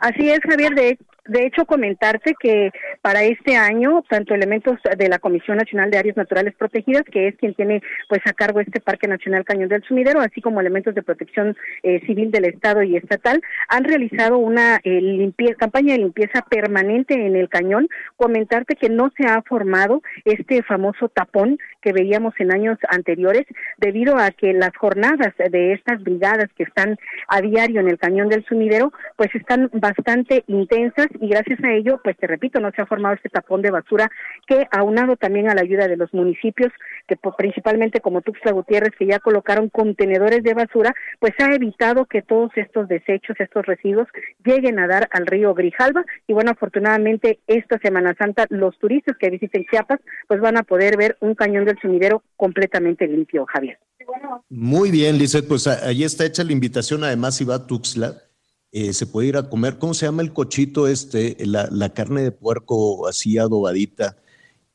Así es, Javier. De, de hecho, comentarte que para este año, tanto elementos de la Comisión Nacional de Áreas Naturales Protegidas, que es quien tiene pues a cargo este Parque Nacional Cañón del Sumidero, así como elementos de protección eh, civil del Estado y estatal, han realizado una eh, campaña de limpieza permanente en el cañón. Comentarte que no se ha formado este famoso tapón que veíamos en años anteriores, debido a que las jornadas de estas brigadas que están a diario en el cañón del sumidero, pues están bastante intensas y gracias a ello, pues te repito, no se ha formado este tapón de basura que aunado también a la ayuda de los municipios, que principalmente como Tuxtla Gutiérrez, que ya colocaron contenedores de basura, pues ha evitado que todos estos desechos, estos residuos lleguen a dar al río Grijalva y bueno, afortunadamente esta Semana Santa los turistas que visiten Chiapas pues van a poder ver un cañón del sumidero completamente limpio, Javier.
Muy bien, Lizeth, pues ahí está hecha la invitación, además si va a Tuxtla, eh, se puede ir a comer, ¿cómo se llama el cochito este? La, carne de puerco así adobadita.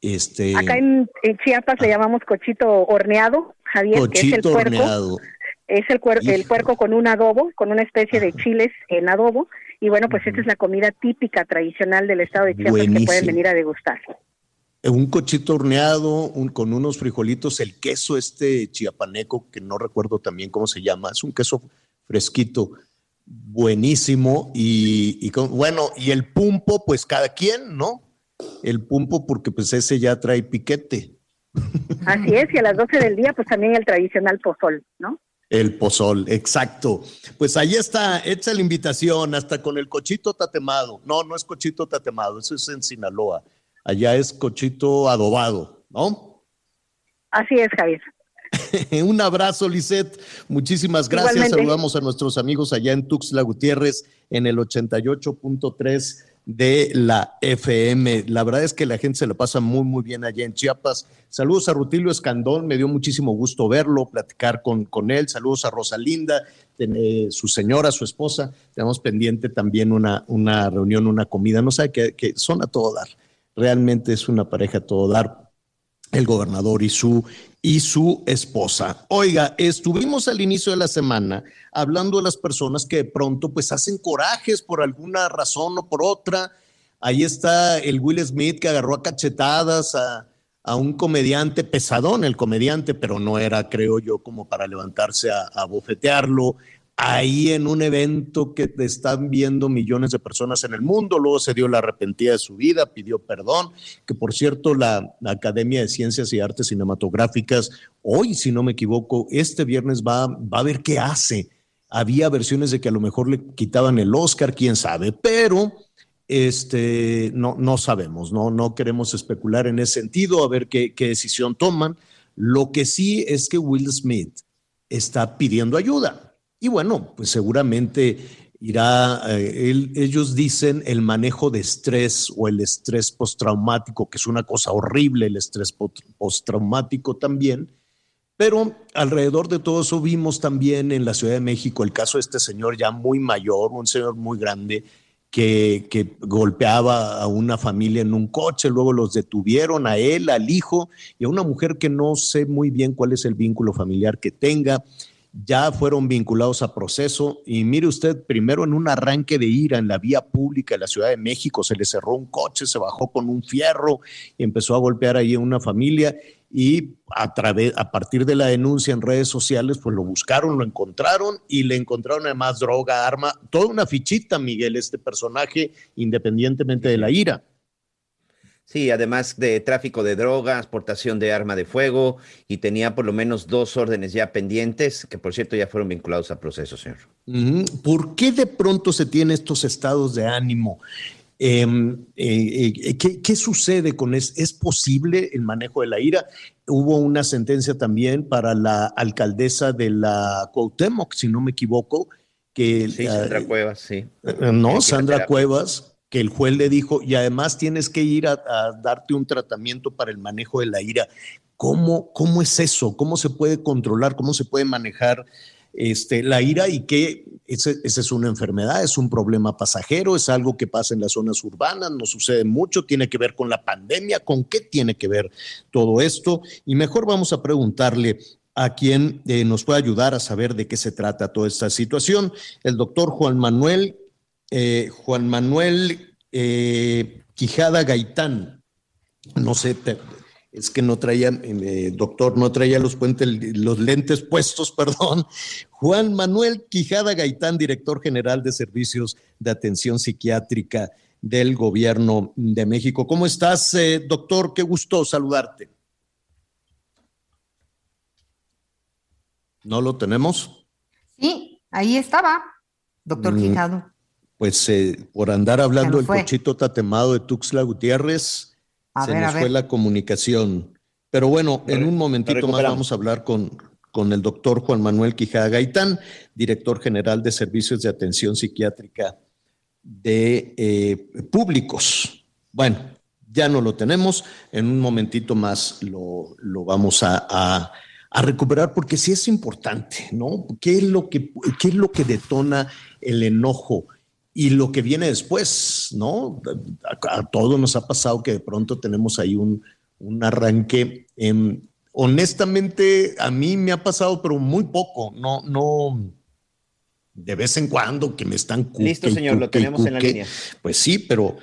Este...
Acá en, Chiapas le ah. llamamos cochito horneado, Javier, que es el puerco. Horneado. Es el, el puerco con un adobo, con una especie de chiles en adobo. Y bueno, pues esta es la comida típica tradicional del estado de Chiapas que pueden venir a degustar
un cochito horneado con unos frijolitos, el queso este chiapaneco, que no recuerdo también cómo se llama, es un queso fresquito, buenísimo, y, bueno, y el pumpo, pues cada quien, ¿no? El pumpo porque pues ese ya trae piquete.
Así es, y a las 12 del día, pues también el tradicional pozol, ¿no?
El pozol, exacto. Pues ahí está, hecha la invitación, hasta con el cochito tatemado. No, no es cochito tatemado, eso es en Sinaloa allá es cochito adobado, ¿no?
Así es, Javier.
Un abrazo, Lisette. Muchísimas gracias. Saludamos a nuestros amigos allá en Tuxtla Gutiérrez en el 88.3 de la FM. La verdad es que la gente se lo pasa muy, muy bien allá en Chiapas. Saludos a Rutilio Escandón, me dio muchísimo gusto verlo, platicar con, con él. Saludos a Rosalinda, eh, su señora, su esposa. Tenemos pendiente también una, una reunión, una comida. No sabe que, que son a todo dar realmente es una pareja todo dar, el gobernador y su, y su esposa. Oiga, estuvimos al inicio de la semana hablando de las personas que de pronto pues hacen corajes por alguna razón o por otra. Ahí está el Will Smith que agarró a cachetadas a, a un comediante pesadón, el comediante, pero no era, creo yo, como para levantarse a, a bofetearlo ahí en un evento que están viendo millones de personas en el mundo, luego se dio la arrepentida de su vida, pidió perdón, que por cierto la, Academia de Ciencias y Artes Cinematográficas, hoy si no me equivoco, este viernes va, a ver qué hace. Había versiones de que a lo mejor le quitaban el Oscar, quién sabe, pero este, no, no sabemos, no, no queremos especular en ese sentido, a ver qué decisión toman. Lo que sí es que Will Smith está pidiendo ayuda y bueno, pues seguramente irá, eh, ellos dicen el manejo de estrés o el estrés postraumático, que es una cosa horrible, el estrés postraumático también. Pero alrededor de todo eso vimos también en la Ciudad de México el caso de este señor ya muy mayor, un señor muy grande, que, que, golpeaba a una familia en un coche, luego los detuvieron a él, al hijo y a una mujer que no sé muy bien cuál es el vínculo familiar que tenga ya fueron vinculados a proceso. Y mire usted, primero en un arranque de ira en la vía pública de la Ciudad de México, se le cerró un coche, se bajó con un fierro y empezó a golpear ahí a una familia. Y a, través, a partir de la denuncia en redes sociales, pues lo buscaron, lo encontraron y le encontraron además droga, arma, toda una fichita, Miguel, este personaje, independientemente de la ira.
Sí, además de tráfico de drogas, portación de arma de fuego y tenía por lo menos dos órdenes ya pendientes, que por cierto ya fueron vinculados a proceso, señor.
¿Por qué de pronto se tienen estos estados de ánimo? Em, eh, eh, ¿qué, sucede con eso? ¿Es posible el manejo de la ira? Hubo una sentencia también para la alcaldesa de la Cuauhtémoc, si no me equivoco, que...
Sí, Sandra Cuevas, sí.
Eh, no, Sandra Cuevas, que el juez le dijo, y además tienes que ir a, darte un tratamiento para el manejo de la ira. ¿Cómo, ¿Cómo es eso? ¿Cómo se puede controlar? ¿Cómo se puede manejar este, la ira? Y que esa es una enfermedad, es un problema pasajero, es algo que pasa en las zonas urbanas, no sucede mucho, tiene que ver con la pandemia, ¿con qué tiene que ver todo esto? Y mejor vamos a preguntarle a quien eh, nos puede ayudar a saber de qué se trata toda esta situación, el doctor Juan Manuel eh, Juan Manuel eh, Quijada Gaitán. No sé, es que no traía, eh, doctor, no traía los, puentes, los lentes puestos, perdón. Juan Manuel Quijada Gaitán, director general de Servicios de Atención Psiquiátrica del Gobierno de México. ¿Cómo estás, eh, doctor? Qué gusto saludarte. ¿No lo tenemos?
Sí, ahí estaba, doctor mm, Quijado.
Pues eh, por andar hablando del cochito tatemado de Tuxtla Gutiérrez, se nos fue la comunicación. Pero bueno, en un momentito más vamos a hablar con, con el doctor Juan Manuel Quijada Gaitán, director general de Servicios de Atención Psiquiátrica de eh, Públicos. Bueno, ya no lo tenemos, en un momentito más lo, vamos a, recuperar porque sí es importante, ¿no? ¿Qué es lo que, qué es lo que detona el enojo? Y lo que viene después, ¿no? A, todos nos ha pasado que de pronto tenemos ahí un, arranque. honestamente, a mí me ha pasado, pero muy poco, no, no, de vez en cuando que me están...
Listo, señor, lo tenemos en la línea.
Pues sí, pero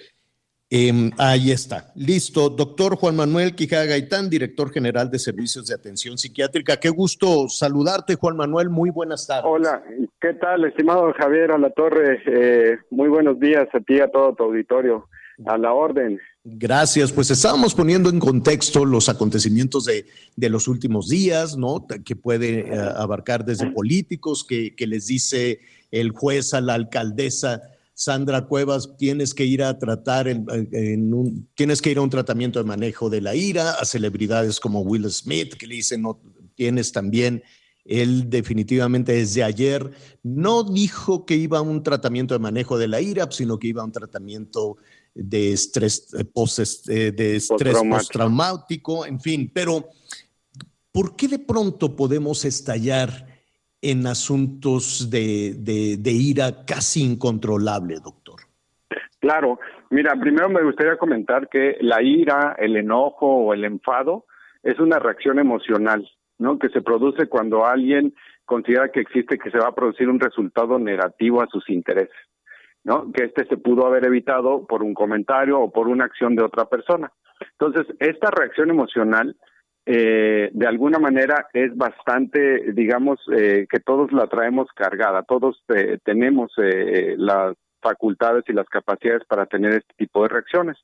Em, ahí está. Listo. Doctor Juan Manuel Quijada Gaitán, director general de Servicios de Atención Psiquiátrica. Qué gusto saludarte, Juan Manuel. Muy buenas tardes.
Hola, ¿qué tal, estimado Javier a la torre? Eh, muy buenos días a ti y a todo tu auditorio. A la orden.
Gracias. Pues estábamos poniendo en contexto los acontecimientos de, de los últimos días, ¿no? Que puede eh, abarcar desde políticos que, que les dice el juez a la alcaldesa Sandra Cuevas, tienes que ir a tratar en, un, tienes que ir a un tratamiento de manejo de la ira, a celebridades como Will Smith, que le dicen, no, tienes también, él definitivamente desde ayer. No dijo que iba a un tratamiento de manejo de la ira, sino que iba a un tratamiento de estrés, eh, post, eh, de estrés postraumático, en fin, pero ¿por qué de pronto podemos estallar? En asuntos de, de, ira casi incontrolable, doctor?
Claro, mira, primero me gustaría comentar que la ira, el enojo o el enfado es una reacción emocional, ¿no? Que se produce cuando alguien considera que existe que se va a producir un resultado negativo a sus intereses, ¿no? Que este se pudo haber evitado por un comentario o por una acción de otra persona. Entonces, esta reacción emocional eh, de alguna manera es bastante, digamos, eh, que todos la traemos cargada, todos eh, tenemos eh, las facultades y las capacidades para tener este tipo de reacciones.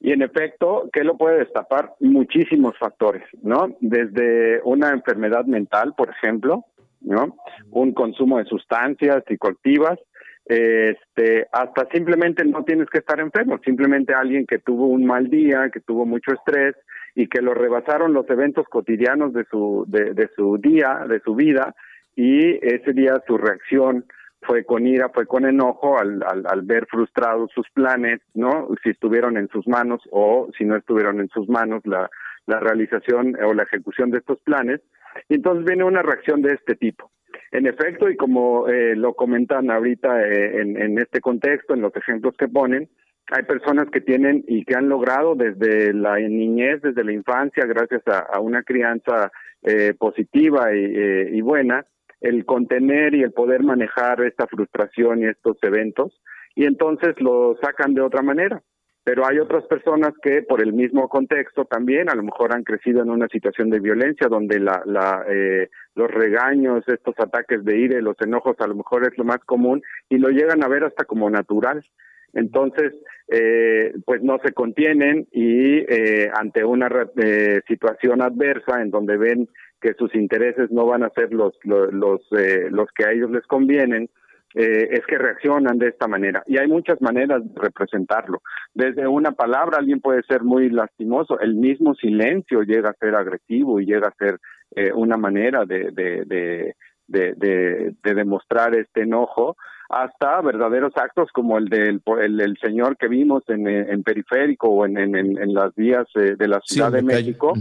Y en efecto, ¿qué lo puede destapar? Muchísimos factores, ¿no? Desde una enfermedad mental, por ejemplo, ¿no? Un consumo de sustancias psicoactivas, este, hasta simplemente no tienes que estar enfermo, simplemente alguien que tuvo un mal día, que tuvo mucho estrés, y que lo rebasaron los eventos cotidianos de su, de, su día, de su vida, y ese día su reacción fue con ira, fue con enojo al, al, ver frustrados sus planes, ¿no? Si estuvieron en sus manos o si no estuvieron en sus manos la, la realización o la ejecución de estos planes. Y entonces viene una reacción de este tipo. En efecto, y como eh, lo comentan ahorita eh, en, en este contexto, en los ejemplos que ponen, hay personas que tienen y que han logrado desde la niñez, desde la infancia, gracias a, una crianza eh, positiva eh, y, buena, el contener y el poder manejar esta frustración y estos eventos, y entonces lo sacan de otra manera. Pero hay otras personas que por el mismo contexto también a lo mejor han crecido en una situación de violencia donde la, la, eh, los regaños, estos ataques de ira y los enojos a lo mejor es lo más común y lo llegan a ver hasta como natural. Entonces, eh, pues no se contienen y eh, ante una eh, situación adversa en donde ven que sus intereses no van a ser los los los, los que a ellos les convienen, es que reaccionan de esta manera. Y hay muchas maneras de representarlo. Desde una palabra alguien puede ser muy lastimoso, el mismo silencio llega a ser agresivo y llega a ser una manera de, de, de, de demostrar este enojo hasta verdaderos actos como el del el, señor que vimos en, en periférico o en, en, en, las vías eh, de la Ciudad de México.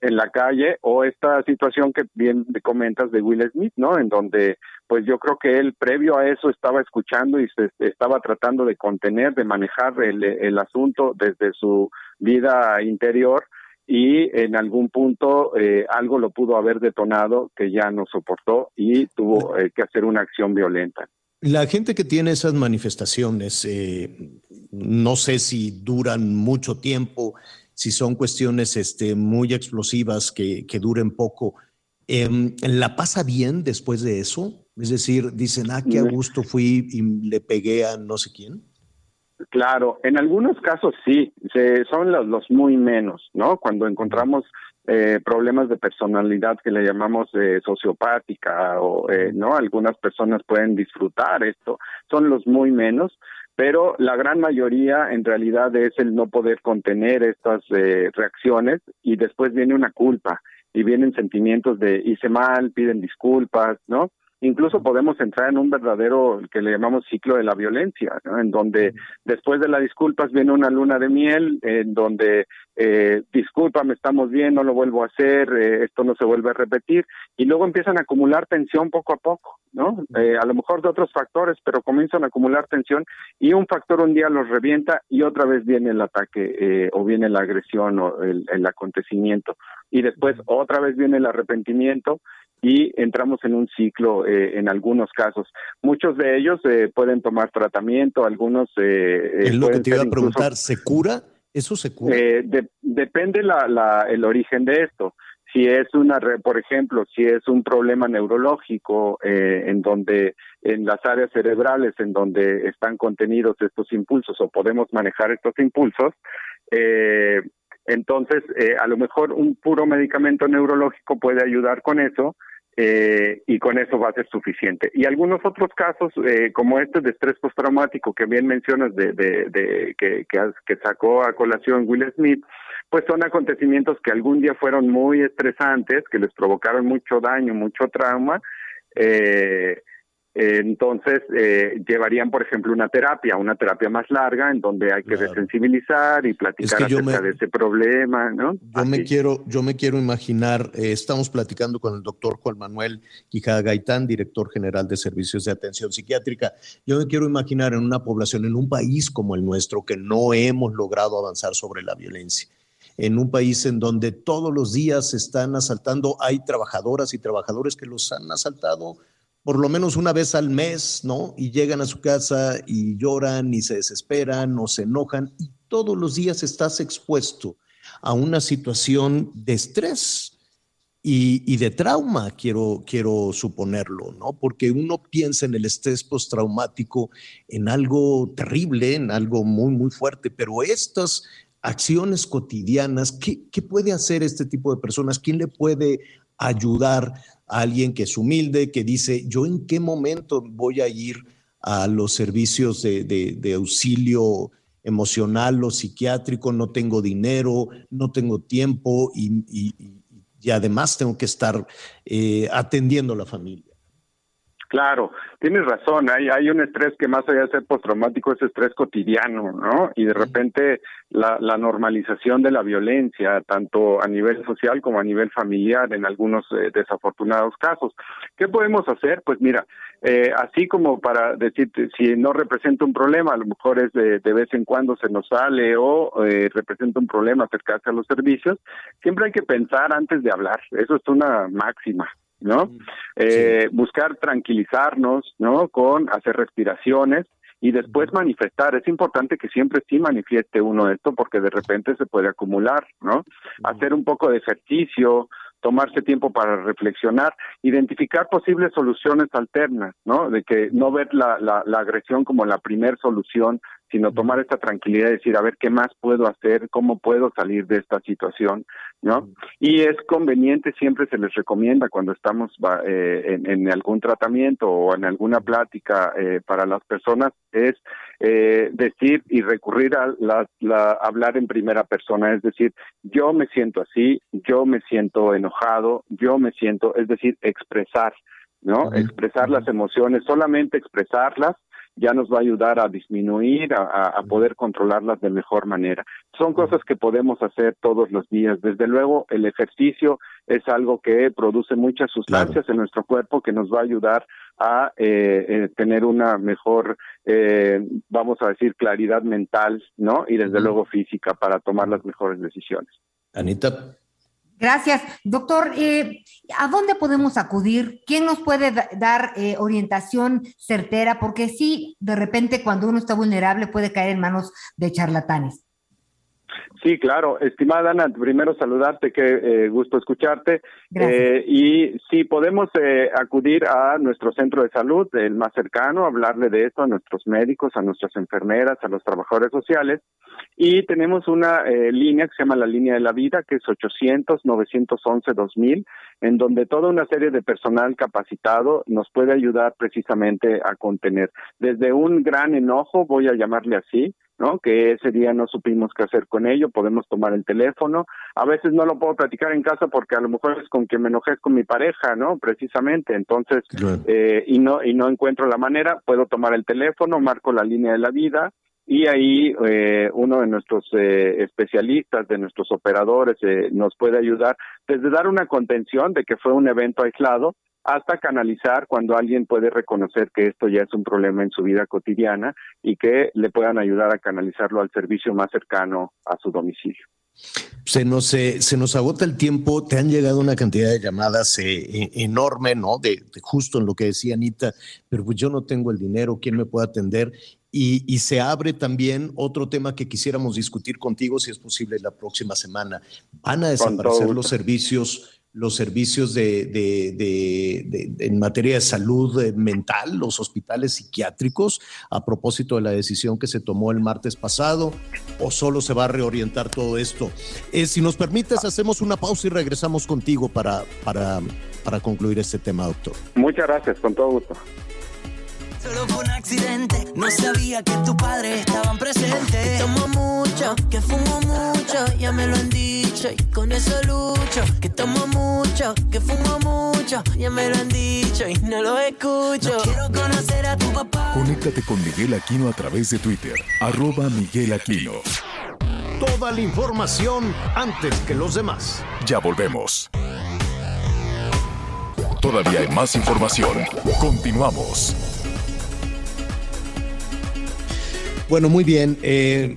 en la calle o esta situación que bien comentas de Will Smith, ¿no? En donde pues yo creo que él previo a eso estaba escuchando y se estaba tratando de contener, de manejar el, el asunto desde su vida interior y en algún punto eh, algo lo pudo haber detonado que ya no soportó y tuvo eh, que hacer una acción violenta.
La gente que tiene esas manifestaciones, eh, no sé si duran mucho tiempo, si son cuestiones este, muy explosivas que, que duren poco. Em, ¿La pasa bien después de eso? Es decir, dicen, ah, qué a gusto fui y le pegué a no sé quién.
Claro, en algunos casos sí, se, son los, los muy menos, ¿no? Cuando encontramos eh, problemas de personalidad que le llamamos eh, sociopática o eh, no algunas personas pueden disfrutar esto son los muy menos pero la gran mayoría en realidad es el no poder contener estas eh, reacciones y después viene una culpa y vienen sentimientos de hice mal piden disculpas no incluso podemos entrar en un verdadero que le llamamos ciclo de la violencia, ¿no? en donde después de las disculpas viene una luna de miel, en donde eh, discúlpame, estamos bien, no lo vuelvo a hacer, eh, esto no se vuelve a repetir, y luego empiezan a acumular tensión poco a poco, ¿no? Eh, a lo mejor de otros factores, pero comienzan a acumular tensión y un factor un día los revienta y otra vez viene el ataque eh, o viene la agresión o el, el acontecimiento y después otra vez viene el arrepentimiento y entramos en un ciclo eh, en algunos casos. Muchos de ellos eh, pueden tomar tratamiento, algunos... Eh,
es lo que te iba a preguntar, ¿se cura? ¿Eso se cura?
depende la, la, el origen de esto. Si es una, por ejemplo, si es un problema neurológico en donde en las áreas cerebrales en donde están contenidos estos impulsos o podemos manejar estos impulsos, entonces a lo mejor un puro medicamento neurológico puede ayudar con eso, eh, y con eso va a ser suficiente. Y algunos otros casos, eh, como este de estrés postraumático que bien mencionas, de, de, de que, que, sacó a colación Will Smith, pues son acontecimientos que algún día fueron muy estresantes, que les provocaron mucho daño, mucho trauma, eh, entonces, eh, llevarían, por ejemplo, una terapia, una terapia más larga, en donde hay que desensibilizar y platicar acerca de ese problema, ¿no?
Yo me quiero, yo me quiero imaginar, eh, estamos platicando con el doctor Juan Manuel Quijada Gaitán, director general de Servicios de Atención Psiquiátrica. Yo me quiero imaginar en una población, en un país como el nuestro, que no hemos logrado avanzar sobre la violencia en un país en donde todos los días se están asaltando, hay trabajadoras y trabajadores que los han asaltado por lo menos una vez al mes, ¿no? Y llegan a su casa y lloran y se desesperan o se enojan y todos los días estás expuesto a una situación de estrés y, de trauma, quiero, quiero suponerlo, ¿no? Porque uno piensa en el estrés postraumático, en algo terrible, en algo muy, muy fuerte, pero estas acciones cotidianas, ¿qué, qué puede hacer este tipo de personas? ¿Quién le puede ayudar alguien que es humilde, que dice, yo en qué momento voy a ir a los servicios de, auxilio emocional o psiquiátrico, no tengo dinero, no tengo tiempo y, además tengo que estar eh, atendiendo a la familia.
Claro, tienes razón, hay, hay un estrés que más allá de ser postraumático es estrés cotidiano, ¿no? Y de repente la, la normalización de la violencia, tanto a nivel social como a nivel familiar en algunos eh, desafortunados casos. ¿Qué podemos hacer? Pues mira, eh, así como para decirte, si no representa un problema, a lo mejor es de, de vez en cuando se nos sale o eh, representa un problema acercarse a los servicios, siempre hay que pensar antes de hablar, eso es una máxima, ¿no? Eh, buscar tranquilizarnos, ¿no? Con hacer respiraciones y después manifestar. Es importante que siempre sí manifieste uno esto porque de repente se puede acumular, ¿no? Hacer un poco de ejercicio, tomarse tiempo para reflexionar, identificar posibles soluciones alternas, ¿no? De que no ver la, la, la agresión como la primer solución, sino tomar esta tranquilidad y decir, a ver, ¿qué más puedo hacer? ¿Cómo puedo salir de esta situación? ¿No? Y es conveniente, siempre se les recomienda cuando estamos eh, en, algún tratamiento o en alguna plática eh, para las personas, es eh, decir y recurrir a la, hablar en primera persona, es decir, yo me siento así, yo me siento enojado, yo me siento, es decir, expresar, ¿no? Expresar las emociones, solamente expresarlas ya nos va a ayudar a disminuir, a, poder controlarlas de mejor manera. Son cosas que podemos hacer todos los días. Desde luego, el ejercicio es algo que produce muchas sustancias en nuestro cuerpo que nos va a ayudar a eh, eh, tener una mejor, eh, vamos a decir, claridad mental, ¿no? Y desde luego física para tomar las mejores decisiones.
Anita.
Gracias. Doctor, eh, ¿a dónde podemos acudir? ¿Quién nos puede dar eh, orientación certera? Porque sí, de repente cuando uno está vulnerable puede caer en manos de charlatanes.
Sí, claro. Estimada Ana, primero saludarte, qué eh, gusto escucharte. Eh, y sí, podemos eh, acudir a nuestro centro de salud, el más cercano, hablarle de esto a nuestros médicos, a nuestras enfermeras, a los trabajadores sociales. Y tenemos una línea que se llama la línea de la vida, que es 800-911-2000, en donde toda una serie de personal capacitado nos puede ayudar precisamente a contener desde un gran enojo, voy a llamarle así, ¿no? Que ese día no supimos qué hacer con ello, podemos tomar el teléfono. A veces no lo puedo platicar en casa porque a lo mejor es con quien me enojé con mi pareja, ¿no? Precisamente. Entonces, eh, y no y no encuentro la manera, puedo tomar el teléfono, marco la línea de la vida y ahí eh, uno de nuestros eh, especialistas, de nuestros operadores, eh, nos puede ayudar desde dar una contención de que fue un evento aislado hasta canalizar cuando alguien puede reconocer que esto ya es un problema en su vida cotidiana y que le puedan ayudar a canalizarlo al servicio más cercano a su domicilio.
Se nos, se nos agota el tiempo, te han llegado una cantidad de llamadas e, enorme, ¿no? De, justo en lo que decía Anita, pero pues yo no tengo el dinero, ¿quién me puede atender? Y, y, se abre también otro tema que quisiéramos discutir contigo, si es posible, la próxima semana. ¿Van a desaparecer los servicios los servicios de, en materia de salud eh, mental, los hospitales psiquiátricos, a propósito de la decisión que se tomó el martes pasado, o solo se va a reorientar todo esto. Eh, si nos permites, hacemos una pausa y regresamos contigo para, para, para concluir este tema, doctor.
Muchas gracias, con todo gusto.
Solo fue un accidente, no sabía que tu padre estaban presentes. Que tomo mucho, que fumo mucho, ya me lo han dicho y con eso lucho. Que tomo mucho, que fumo mucho, ya me lo han dicho y no lo escucho. quiero conocer a tu papá.
Conéctate con Miguel Aquino a través de Twitter, arroba Miguel Aquino.
Toda la información antes que los demás.
Ya volvemos. Todavía hay más información. Continuamos.
Bueno, muy bien. Eh,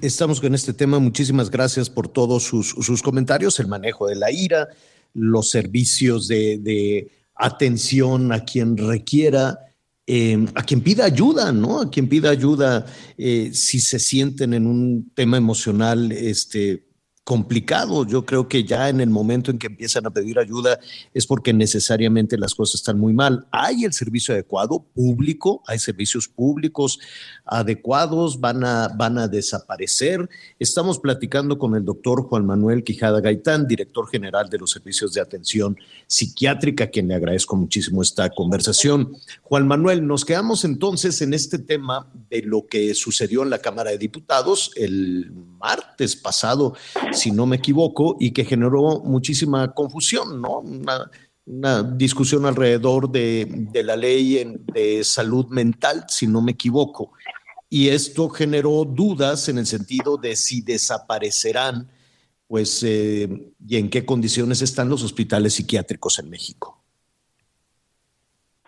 estamos con este tema. Muchísimas gracias por todos sus, comentarios, el manejo de la ira, los servicios de, atención a quien requiera, eh, a quien pida ayuda, ¿no? A quien pida ayuda eh, si se sienten en un tema emocional, este, complicado. Yo creo que ya en el momento en que empiezan a pedir ayuda es porque necesariamente las cosas están muy mal. Hay el servicio adecuado público, hay servicios públicos adecuados, van a, van a desaparecer. Estamos platicando con el doctor Juan Manuel Quijada Gaitán, director general de los servicios de atención psiquiátrica, quien le agradezco muchísimo esta conversación. Juan Manuel, nos quedamos entonces en este tema de lo que sucedió en la Cámara de Diputados el martes pasado si no me equivoco, y que generó muchísima confusión, ¿no? Una, discusión alrededor de, la ley de salud mental, si no me equivoco. Y esto generó dudas en el sentido de si desaparecerán, pues, eh, y en qué condiciones están los hospitales psiquiátricos en México.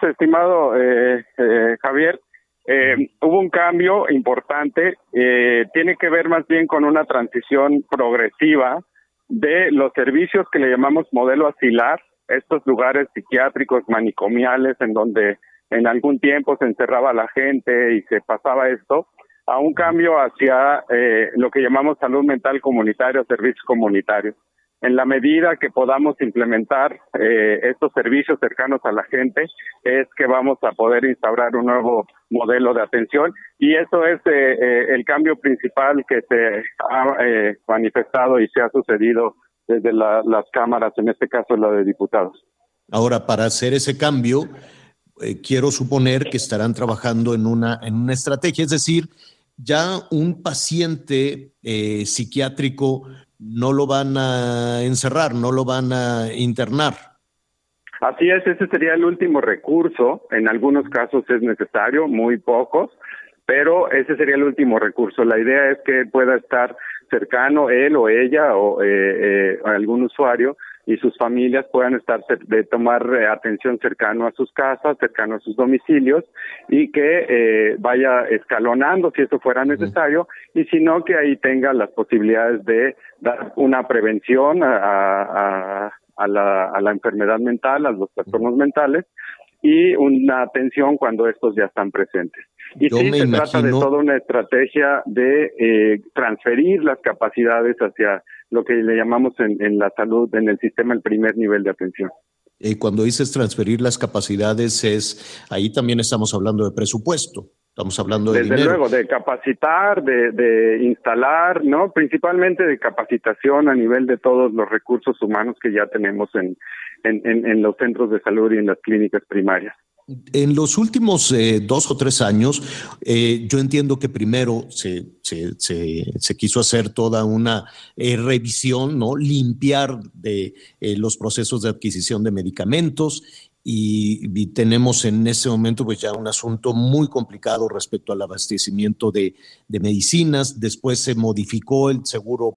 Estimado eh, eh, Javier, eh, hubo un cambio importante, eh, tiene que ver más bien con una transición progresiva de los servicios que le llamamos modelo asilar, estos lugares psiquiátricos manicomiales en donde en algún tiempo se encerraba la gente y se pasaba esto, a un cambio hacia eh, lo que llamamos salud mental comunitaria, servicios comunitarios en la medida que podamos implementar eh, estos servicios cercanos a la gente, es que vamos a poder instaurar un nuevo modelo de atención y eso es eh, eh, el cambio principal que se ha manifestado y se ha sucedido desde las cámaras, en este caso la de diputados.
Ahora, para hacer ese cambio, quiero suponer que estarán trabajando en una, en una estrategia, es decir, ya un paciente psiquiátrico no lo van a encerrar, no lo van a internar.
Así es, ese sería el último recurso. En algunos casos es necesario, muy pocos, pero ese sería el último recurso. La idea es que pueda estar cercano él o ella o eh, eh, algún usuario y sus familias puedan estar de tomar eh, atención cercano a sus casas, cercano a sus domicilios y que eh, vaya escalonando si eso fuera necesario y si no que ahí tenga las posibilidades de dar una prevención a, a, la, a la enfermedad mental, a los trastornos mentales y una atención cuando estos ya están presentes. Y sí, se trata de toda una estrategia de eh, transferir las capacidades hacia lo que le llamamos en, en la salud, en el sistema, el primer nivel de atención.
Y eh, cuando dices transferir las capacidades, es ahí también estamos hablando de presupuesto. Estamos hablando de
Desde luego, de capacitar, de, de, instalar, ¿no? Principalmente de capacitación a nivel de todos los recursos humanos que ya tenemos en, en, en los centros de salud y en las clínicas primarias.
En los últimos eh, dos o tres años, eh, yo entiendo que primero se, se, quiso hacer toda una eh, revisión, ¿no? Limpiar de los procesos de adquisición de medicamentos y, tenemos en ese momento pues ya un asunto muy complicado respecto al abastecimiento de, de medicinas. Después se modificó el seguro.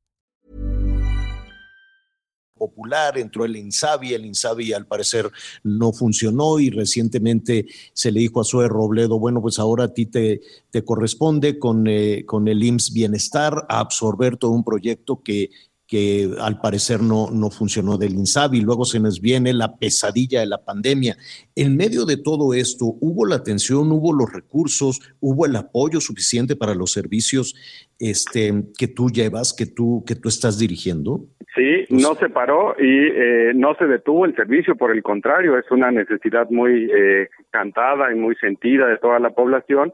Popular, entró el INSABI, el INSABI al parecer no funcionó y recientemente se le dijo a Zoe Robledo, bueno, pues ahora a ti te, te corresponde con, eh, con el IMSS Bienestar a absorber todo un proyecto que que al parecer no, no funcionó del INSABI. Luego se nos viene la pesadilla de la pandemia. En medio de todo esto, ¿hubo la atención, hubo los recursos, hubo el apoyo suficiente para los servicios este, que tú llevas, que tú, que tú estás dirigiendo?
Sí, no se paró y eh, no se detuvo el servicio, por el contrario, es una necesidad muy eh, cantada y muy sentida de toda la población.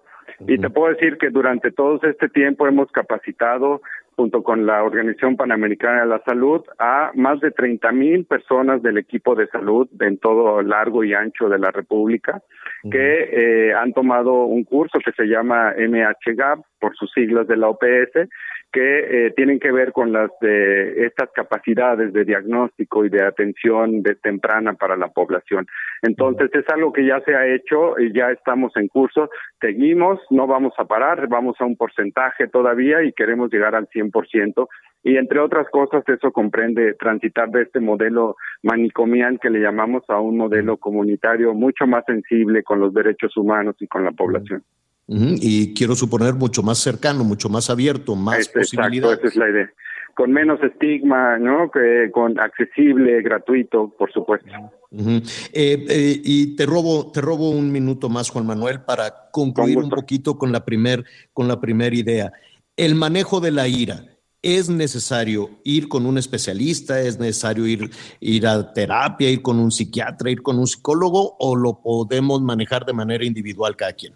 Y te puedo decir que durante todo este tiempo hemos capacitado junto con la Organización Panamericana de la Salud, a más de 30 mil personas del equipo de salud en todo largo y ancho de la República, que eh, han tomado un curso que se llama MHGAP, por sus siglas de la OPS, que eh, tienen que ver con las de estas capacidades de diagnóstico y de atención de temprana para la población. Entonces es algo que ya se ha hecho y ya estamos en curso. Seguimos, no vamos a parar, vamos a un porcentaje todavía y queremos llegar al 100%. Y entre otras cosas, eso comprende transitar de este modelo manicomial que le llamamos a un modelo comunitario mucho más sensible con los derechos humanos y con la población.
Y quiero suponer mucho más cercano, mucho más abierto, más posibilidades.
esa es la idea. Con menos estigma, ¿no? Que con accesible, gratuito, por supuesto.
Eh, eh, y te robo, te robo un minuto más, Juan Manuel, para concluir un poquito con la primer, con la primera idea. El manejo de la ira. ¿Es necesario ir con un especialista? ¿Es necesario ir, ir a terapia, ir con un psiquiatra, ir con un psicólogo? ¿O lo podemos manejar de manera individual cada quien?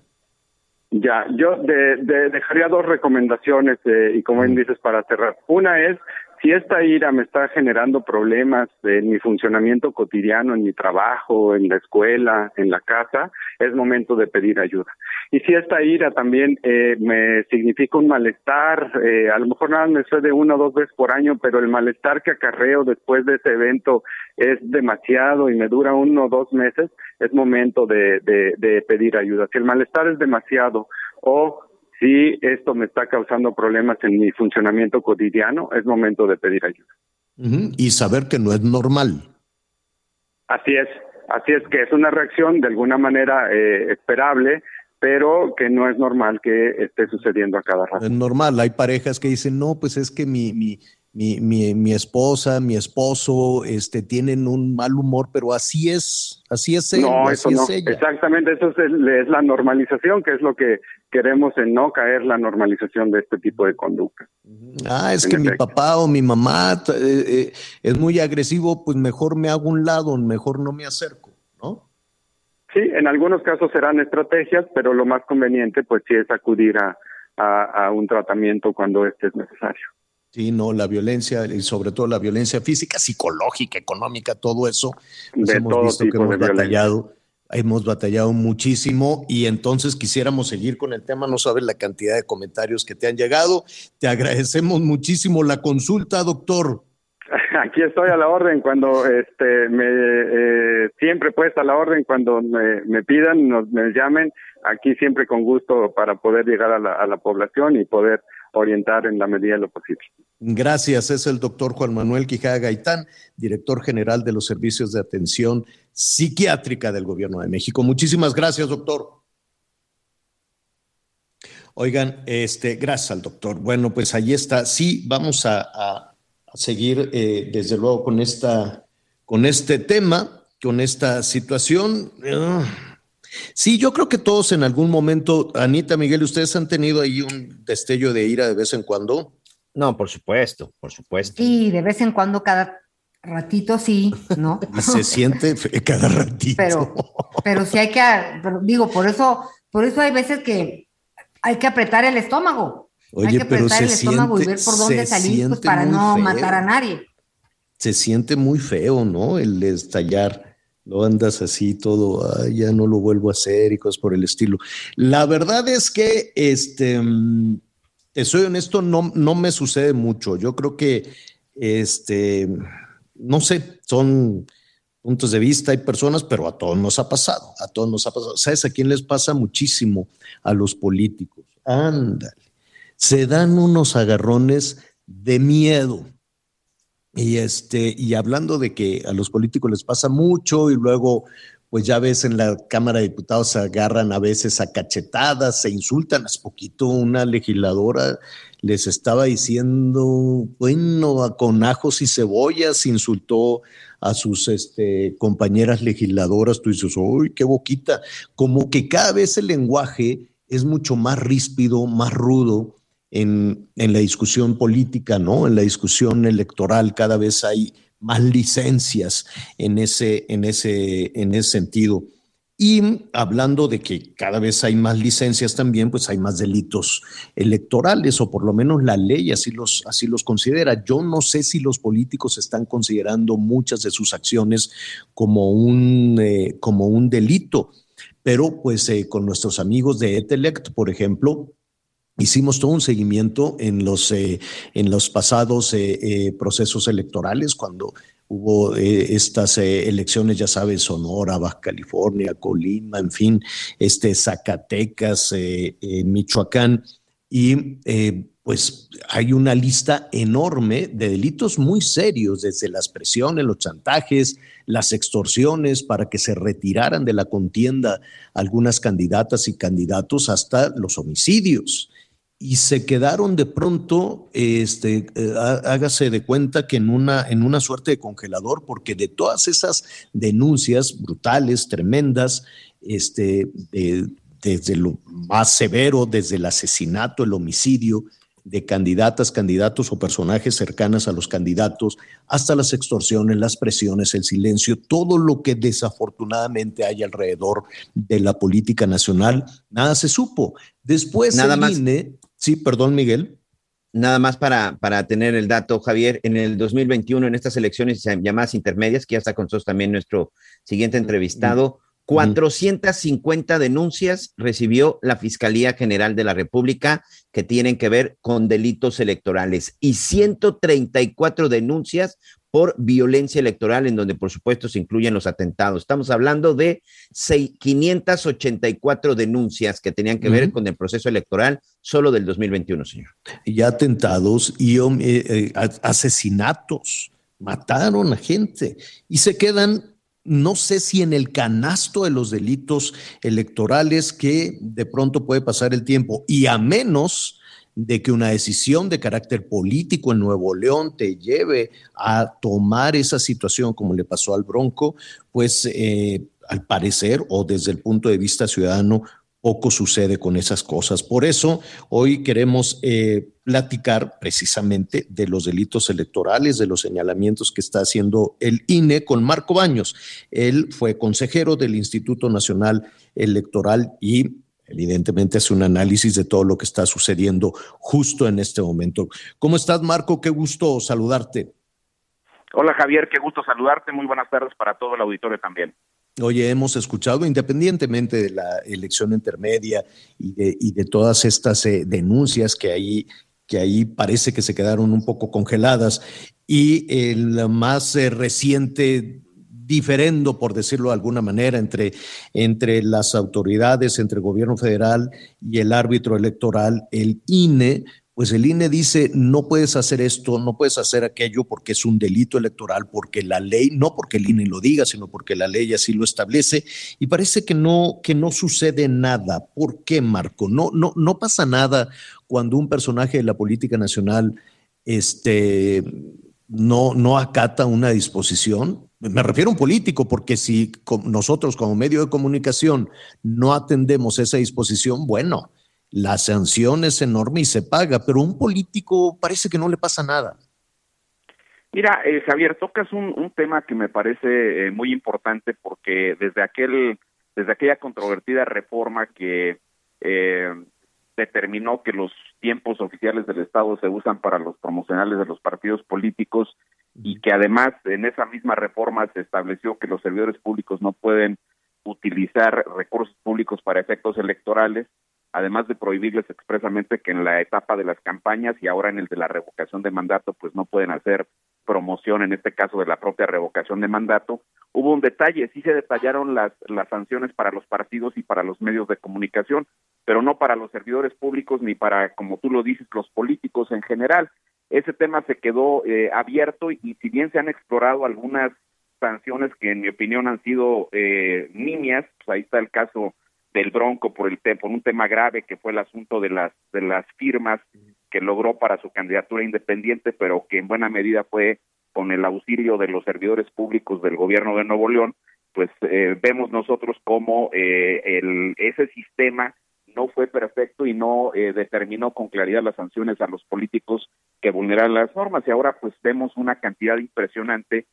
Ya, yo de, dejaría dos recomendaciones eh, y como bien dices para cerrar. Una es si esta ira me está generando problemas en mi funcionamiento cotidiano, en mi trabajo, en la escuela, en la casa, es momento de pedir ayuda. Y si esta ira también eh, me significa un malestar, eh, a lo mejor nada me sucede una o dos veces por año, pero el malestar que acarreo después de ese evento es demasiado y me dura uno o dos meses, es momento de, pedir ayuda. Si el malestar es demasiado o si esto me está causando problemas en mi funcionamiento cotidiano, es momento de pedir ayuda.
Y saber que no es normal.
Así es, así es que es una reacción de alguna manera eh, esperable, pero que no es normal que esté sucediendo a cada rato.
Es normal, hay parejas que dicen, no, pues es que mi, mi, mi, mi, mi, esposa, mi esposo, este, tienen un mal humor, pero así es, así es él, no, eso no.
Exactamente, eso es, la normalización, que es lo que queremos en no caer la normalización de este tipo de conducta.
Ah, es que mi papá o mi mamá eh, eh, es muy agresivo, pues mejor me hago un lado, mejor no me acerco, ¿no?
Sí, en algunos casos serán estrategias, pero lo más conveniente, pues sí es acudir a, a un tratamiento cuando este es necesario.
Sí, no, la violencia y sobre todo la violencia física, psicológica, económica, todo eso, pues
De
hemos
todo
visto que
de
hemos
violencia.
Hemos batallado muchísimo y entonces quisiéramos seguir con el tema, no sabes la cantidad de comentarios que te han llegado. Te agradecemos muchísimo la consulta, doctor.
Aquí estoy a la orden cuando este me eh, siempre puesta a la orden cuando me, me pidan, nos, me llamen, aquí siempre con gusto para poder llegar a la, a la población y poder orientar en la medida de lo posible.
Gracias, es el doctor Juan Manuel Quijada Gaitán, director general de los servicios de atención psiquiátrica del Gobierno de México. Muchísimas gracias, doctor. Oigan, este, gracias al doctor. Bueno, pues ahí está. Sí, vamos a, a- a seguir eh, desde luego con esta, con este tema, con esta situación. Sí, yo creo que todos en algún momento, Anita, Miguel, ustedes han tenido ahí un destello de ira de vez en cuando.
No, por supuesto, por supuesto.
Sí, de vez en cuando, cada ratito sí, ¿no?
Y se siente cada ratito.
pero, pero sí hay que, pero digo, por eso, por eso hay veces que hay que apretar el estómago. hay que apretar el estómago y ver por dónde salir, pues para no
feo.
matar a nadie.
se siente muy feo, ¿no? El estallar. Lo andas así todo, "Ay, ya no lo vuelvo a hacer y cosas por el estilo. La verdad es que, este, mm, te soy honesto, no, no me sucede mucho. Yo creo que, este, no sé, son puntos de vista, hay personas, pero a todos nos ha pasado, a todos nos ha pasado. ¿Sabes a quién les pasa muchísimo? A los políticos. Ándale. Se dan unos agarrones de miedo. Y este, y hablando de que a los políticos les pasa mucho y luego, pues ya ves en la Cámara de Diputados se agarran a veces a cachetadas, se insultan. Hace poquito una legisladora les estaba diciendo, bueno, con ajos y cebollas, insultó a sus este, compañeras legisladoras. Tú dices, uy, qué boquita. Como que cada vez el lenguaje es mucho más ríspido, más rudo en, en la discusión política, ¿no? En la discusión electoral cada vez hay más licencias en ese, en ese, en ese sentido. Y hablando de que cada vez hay más licencias también, pues hay más delitos electorales, o por lo menos la ley así los, así los considera. Yo no sé si los políticos están considerando muchas de sus acciones como un, eh, como un delito, pero pues eh, con nuestros amigos de Etelect, por ejemplo, Hicimos todo un seguimiento en los, eh, en los pasados procesos electorales, cuando hubo eh, estas eh, elecciones, ya sabes, Sonora, Baja California, Colima, en fin, este, Zacatecas, eh, Michoacán, y pues hay una lista enorme de delitos muy serios, desde las presiones, los chantajes, las extorsiones para que se retiraran de la contienda algunas candidatas y candidatos, hasta los homicidios y se quedaron de pronto, este, eh, há- hágase de cuenta que en una, en una suerte de congelador, porque de todas esas denuncias brutales, tremendas, este, de- desde lo más severo, desde el asesinato, el homicidio de candidatas, candidatos o personajes cercanas a los candidatos, hasta las extorsiones, las presiones, el silencio, todo lo que desafortunadamente hay alrededor de la política nacional, nada se supo. Después
Nada
el
más.
INE, sí, perdón, Miguel.
Nada más para, para tener el dato, Javier, en el 2021, en estas elecciones llamadas intermedias, que ya está con nosotros también nuestro siguiente entrevistado, 450 denuncias recibió la Fiscalía General de la República que tienen que ver con delitos electorales y 134 denuncias por violencia electoral, en donde por supuesto se incluyen los atentados. Estamos hablando de seis- 584 denuncias que tenían que ver con el proceso electoral solo del 2021, señor.
y atentados y eh, eh, asesinatos, mataron a gente y se quedan, no sé si en el canasto de los delitos electorales que de pronto puede pasar el tiempo y a menos de que una decisión de carácter político en Nuevo León te lleve a tomar esa situación como le pasó al Bronco, pues eh, al parecer o desde el punto de vista ciudadano poco sucede con esas cosas. Por eso hoy queremos eh, platicar precisamente de los delitos electorales, de los señalamientos que está haciendo el INE con Marco Baños. Él fue consejero del Instituto Nacional Electoral y evidentemente es un análisis de todo lo que está sucediendo justo en este momento. ¿Cómo estás, Marco? Qué gusto saludarte.
Hola, Javier, qué gusto saludarte. Muy buenas tardes para todo el auditorio también.
Oye, hemos escuchado, independientemente de la elección intermedia y de, y de todas estas eh, denuncias que ahí, que ahí parece que se quedaron un poco congeladas, y el más eh, reciente diferendo, por decirlo de alguna manera, entre, entre las autoridades, entre el gobierno federal y el árbitro electoral, el INE, pues el INE dice, no puedes hacer esto, no puedes hacer aquello porque es un delito electoral, porque la ley, no porque el INE lo diga, sino porque la ley así lo establece, y parece que no, que no sucede nada. ¿Por qué, Marco? No, no, no pasa nada cuando un personaje de la política nacional este, no, no acata una disposición. Me refiero a un político, porque si nosotros como medio de comunicación no atendemos esa disposición, bueno, la sanción es enorme y se paga, pero un político parece que no le pasa nada.
Mira, eh, Javier, tocas un, un, tema que me parece eh, muy importante porque desde aquel, desde aquella controvertida reforma que eh, determinó que los tiempos oficiales del Estado se usan para los promocionales de los partidos políticos y que además en esa misma reforma se estableció que los servidores públicos no pueden utilizar recursos públicos para efectos electorales, además de prohibirles expresamente que en la etapa de las campañas y ahora en el de la revocación de mandato, pues no pueden hacer promoción, en este caso de la propia revocación de mandato. Hubo un detalle, sí se detallaron las, las sanciones para los partidos y para los medios de comunicación, pero no para los servidores públicos ni para, como tú lo dices, los políticos en general. Ese tema se quedó eh, abierto y, si bien se han explorado algunas sanciones que en mi opinión han sido eh, niñas, pues ahí está el caso del Bronco por el por un tema grave que fue el asunto de las de las firmas que logró para su candidatura independiente, pero que en buena medida fue con el auxilio de los servidores públicos del gobierno de Nuevo León, pues eh, vemos nosotros cómo eh, el, ese sistema no fue perfecto y no eh, determinó con claridad las sanciones a los políticos que vulneran las normas y ahora pues vemos una cantidad impresionante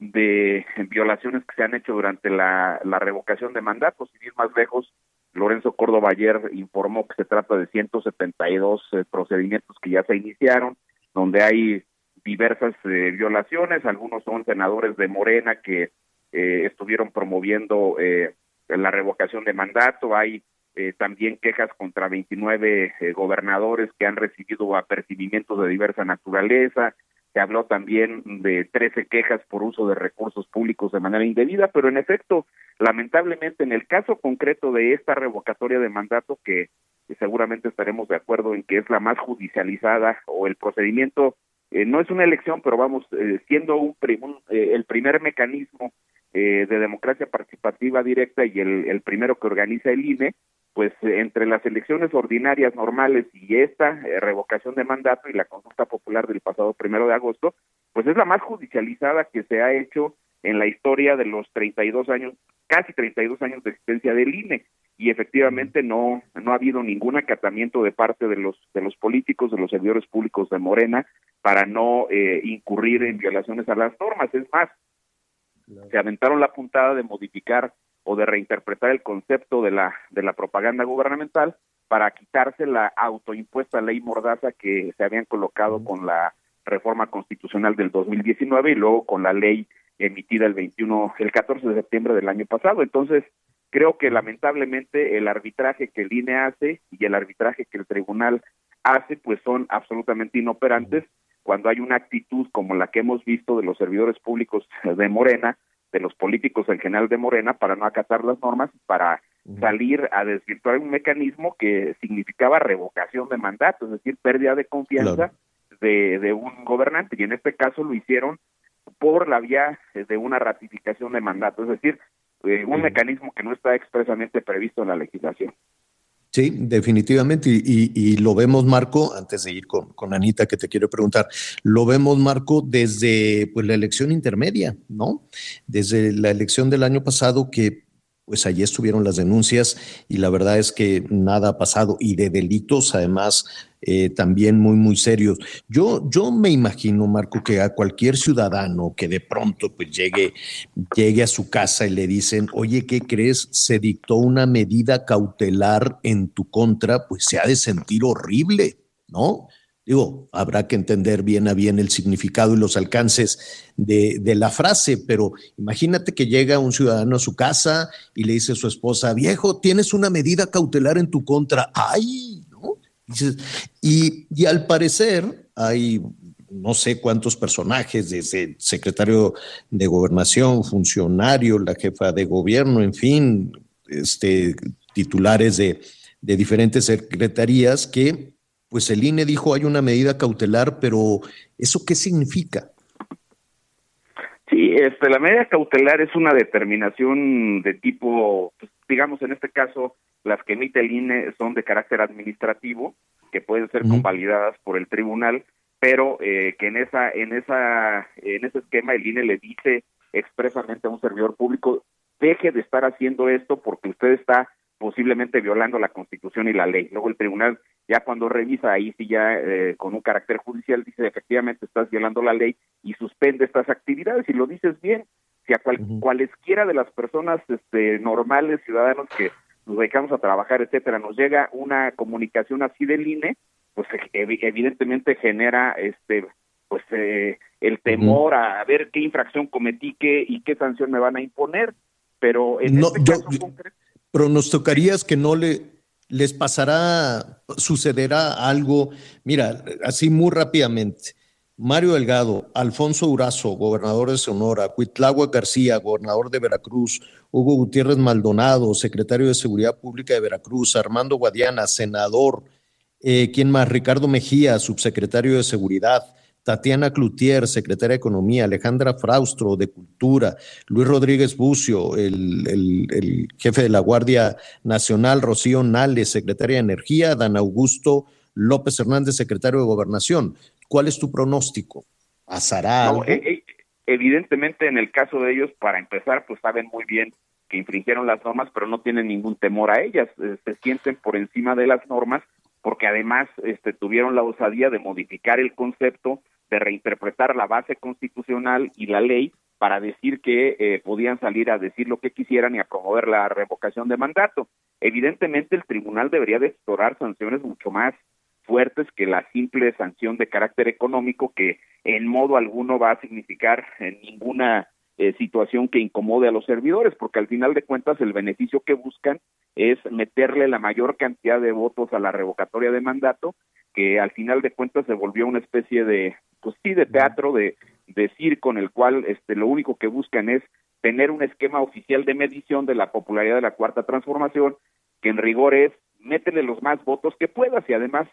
de violaciones que se han hecho durante la, la revocación de mandatos. Y ir más lejos, Lorenzo Córdoba ayer informó que se trata de 172 eh, procedimientos que ya se iniciaron, donde hay diversas eh, violaciones. Algunos son senadores de Morena que eh, estuvieron promoviendo la revocación de mandato. Hay también quejas contra 29 gobernadores que han recibido apercibimientos de diversa naturaleza. Se habló también de 13 quejas por uso de recursos públicos de manera indebida, pero en efecto, lamentablemente, en el caso concreto de esta revocatoria de mandato, que, seguramente estaremos de acuerdo en que es la más judicializada o el procedimiento, eh, no es una elección, pero vamos, eh, siendo un, eh, el primer mecanismo de democracia participativa directa y el, el primero que organiza el INE, pues entre las elecciones ordinarias normales y esta eh, revocación de mandato y la consulta popular del pasado primero de agosto, pues es la más judicializada que se ha hecho en la historia de los 32 años, casi 32 años de existencia del INE y efectivamente no no ha habido ningún acatamiento de parte de los de los políticos de los servidores públicos de Morena para no eh, incurrir en violaciones a las normas. Es más se aventaron la puntada de modificar o de reinterpretar el concepto de la, de la propaganda gubernamental para quitarse la autoimpuesta ley mordaza que se habían colocado con la reforma constitucional del 2019 y luego con la ley emitida el 21, el 14 de septiembre del año pasado. Entonces, creo que lamentablemente el arbitraje que el INE hace y el arbitraje que el tribunal hace, pues son absolutamente inoperantes. Cuando hay una actitud como la que hemos visto de los servidores públicos de Morena, de los políticos en general de Morena para no acatar las normas, para salir a desvirtuar un mecanismo que significaba revocación de mandato, es decir, pérdida de confianza de, de un gobernante. Y en este caso lo hicieron por la vía de una ratificación de mandato, es decir, eh, un mecanismo que no está expresamente previsto en la legislación.
Sí, definitivamente. Y, lo vemos, Marco, antes de ir con, con, Anita, que te quiero preguntar, lo vemos, Marco, desde pues, la elección intermedia, ¿no? Desde la elección del año pasado que pues allí estuvieron las denuncias y la verdad es que nada ha pasado y de delitos además eh, también muy, muy serios. Yo, yo me imagino, Marco, que a cualquier ciudadano que de pronto pues llegue, llegue a su casa y le dicen, oye, ¿qué crees? Se dictó una medida cautelar en tu contra, pues se ha de sentir horrible, ¿no? Digo, habrá que entender bien a bien el significado y los alcances de, la frase, pero imagínate que llega un ciudadano a su casa y le dice a su esposa, viejo, tienes una medida cautelar en tu contra. ¡Ay! ¿no? Y, y al parecer hay no sé cuántos personajes, desde secretario de gobernación, funcionario, la jefa de gobierno, en fin, este, titulares de, de diferentes secretarías que pues el INE dijo hay una medida cautelar, pero ¿eso qué significa?
Sí, este, la medida cautelar es una determinación de tipo, pues, digamos en este caso, las que emite el INE son de carácter administrativo, que pueden ser convalidadas por el tribunal, pero eh, que en esa, en esa, en ese esquema el INE le dice expresamente a un servidor público deje de estar haciendo esto porque usted está posiblemente violando la Constitución y la ley. Luego el tribunal ya cuando revisa ahí sí ya eh, con un carácter judicial dice efectivamente estás violando la ley y suspende estas actividades y lo dices bien si a cualesquiera de las personas este normales ciudadanos que nos dedicamos a trabajar etcétera nos llega una comunicación así del INE pues evidentemente genera este pues eh, el temor a ver qué infracción cometí qué y qué sanción me van a imponer pero en este caso concreto
pronosticarías que no le les pasará, sucederá algo. Mira, así muy rápidamente. Mario Delgado, Alfonso Urazo, gobernador de Sonora, Cuitlagua García, gobernador de Veracruz, Hugo Gutiérrez Maldonado, secretario de Seguridad Pública de Veracruz, Armando Guadiana, senador, eh, ¿quién más? Ricardo Mejía, subsecretario de Seguridad, Tatiana Cloutier, secretaria de Economía, Alejandra Fraustro, de Cultura, Luis Rodríguez Bucio, el, jefe de la Guardia Nacional, Rocío Nales, secretaria de Energía, Dan Augusto López Hernández, secretario de Gobernación. ¿Cuál es tu pronóstico? ¿Pasará
e, e, evidentemente, en el caso de ellos, para empezar, pues saben muy bien que infringieron las normas, pero no tienen ningún temor a ellas, eh, se sienten por encima de las normas porque además este, tuvieron la osadía de modificar el concepto, de reinterpretar la base constitucional y la ley para decir que eh, podían salir a decir lo que quisieran y a promover la revocación de mandato. Evidentemente el tribunal debería de explorar sanciones mucho más fuertes que la simple sanción de carácter económico que en modo alguno va a significar en ninguna eh, situación que incomode a los servidores, porque al final de cuentas el beneficio que buscan es meterle la mayor cantidad de votos a la revocatoria de mandato, que al final de cuentas se volvió una especie de, pues sí, de teatro, de, de circo, en el cual este, lo único que buscan es tener un esquema oficial de medición de la popularidad de la cuarta transformación, que en rigor es métele los más votos que puedas y además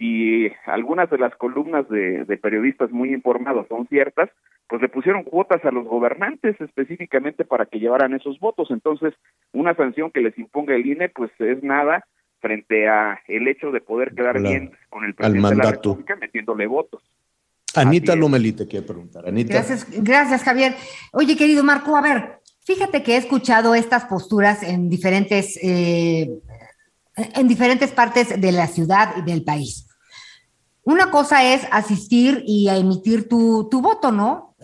si algunas de las columnas de, periodistas muy informados son ciertas, pues le pusieron cuotas a los gobernantes específicamente para que llevaran esos votos. Entonces, una sanción que les imponga el INE, pues es nada frente a el hecho de poder quedar bien con el presidente de la República metiéndole votos.
Anita Lomelí te quiere preguntar. Anita.
Gracias, gracias, Javier. Oye, querido Marco, a ver, fíjate que he escuchado estas posturas en diferentes, eh, en diferentes partes de la ciudad y del país. Una cosa es asistir y a emitir tu, voto, ¿no?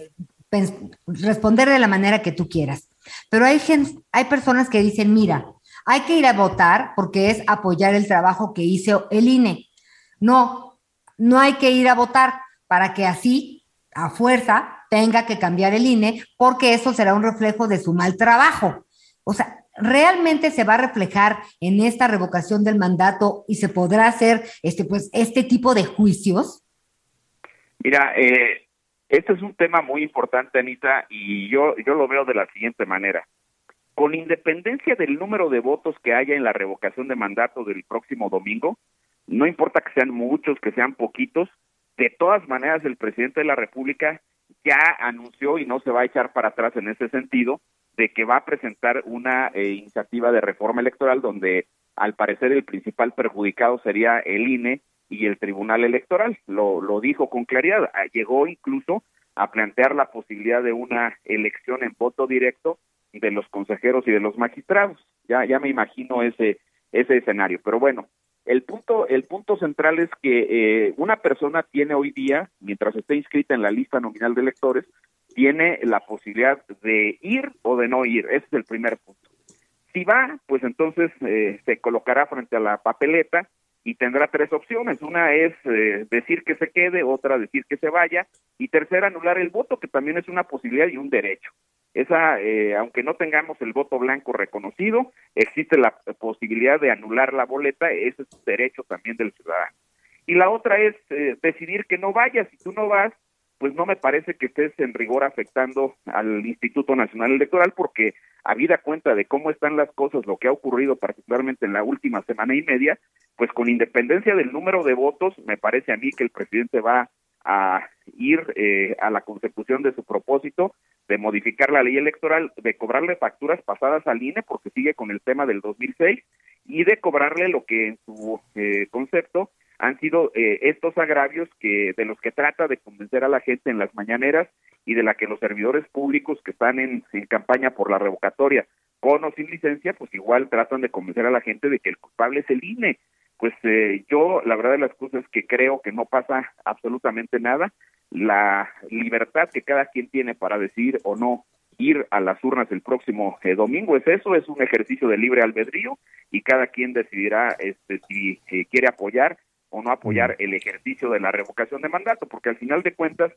responder de la manera que tú quieras. Pero hay, hay personas que dicen, mira, hay que ir a votar porque es apoyar el trabajo que hizo el INE. No, no hay que ir a votar para que así, a fuerza, tenga que cambiar el INE porque eso será un reflejo de su mal trabajo. O sea, realmente se va a reflejar en esta revocación del mandato y se podrá hacer este pues este tipo de juicios?
Mira, eh, este es un tema muy importante, Anita, y yo yo lo veo de la siguiente manera. Con independencia del número de votos que haya en la revocación de mandato del próximo domingo, no importa que sean muchos, que sean poquitos, de todas maneras el presidente de la República ya anunció y no se va a echar para atrás en ese sentido de que va a presentar una eh, iniciativa de reforma electoral donde al parecer el principal perjudicado sería el INE y el Tribunal Electoral. Lo, lo dijo con claridad. Ah, llegó incluso a plantear la posibilidad de una elección en voto directo de los consejeros y de los magistrados. Ya, ya me imagino ese, ese escenario. Pero bueno, el punto, el punto central es que eh, una persona tiene hoy día, mientras esté inscrita en la lista nominal de electores, tiene la posibilidad de ir o de no ir. Ese es el primer punto. Si va, pues entonces eh, se colocará frente a la papeleta y tendrá tres opciones. Una es eh, decir que se quede, otra decir que se vaya y tercera anular el voto, que también es una posibilidad y un derecho. Esa, eh, aunque no tengamos el voto blanco reconocido, existe la posibilidad de anular la boleta, ese es un derecho también del ciudadano. Y la otra es eh, decidir que no vayas, si tú no vas, pues no me parece que estés en rigor afectando al Instituto Nacional Electoral porque habida cuenta de cómo están las cosas, lo que ha ocurrido particularmente en la última semana y media, pues con independencia del número de votos, me parece a mí que el presidente va a ir eh, a la consecución de su propósito de modificar la ley electoral, de cobrarle facturas pasadas al INE porque sigue con el tema del 2006 y de cobrarle lo que en su eh, concepto han sido eh, estos agravios que de los que trata de convencer a la gente en las mañaneras y de la que los servidores públicos que están en, en campaña por la revocatoria con o sin licencia, pues igual tratan de convencer a la gente de que el culpable es el INE pues eh, yo la verdad de las cosas es que creo que no pasa absolutamente nada. La libertad que cada quien tiene para decidir o no ir a las urnas el próximo eh, domingo es eso, es un ejercicio de libre albedrío y cada quien decidirá este, si eh, quiere apoyar o no apoyar el ejercicio de la revocación de mandato, porque al final de cuentas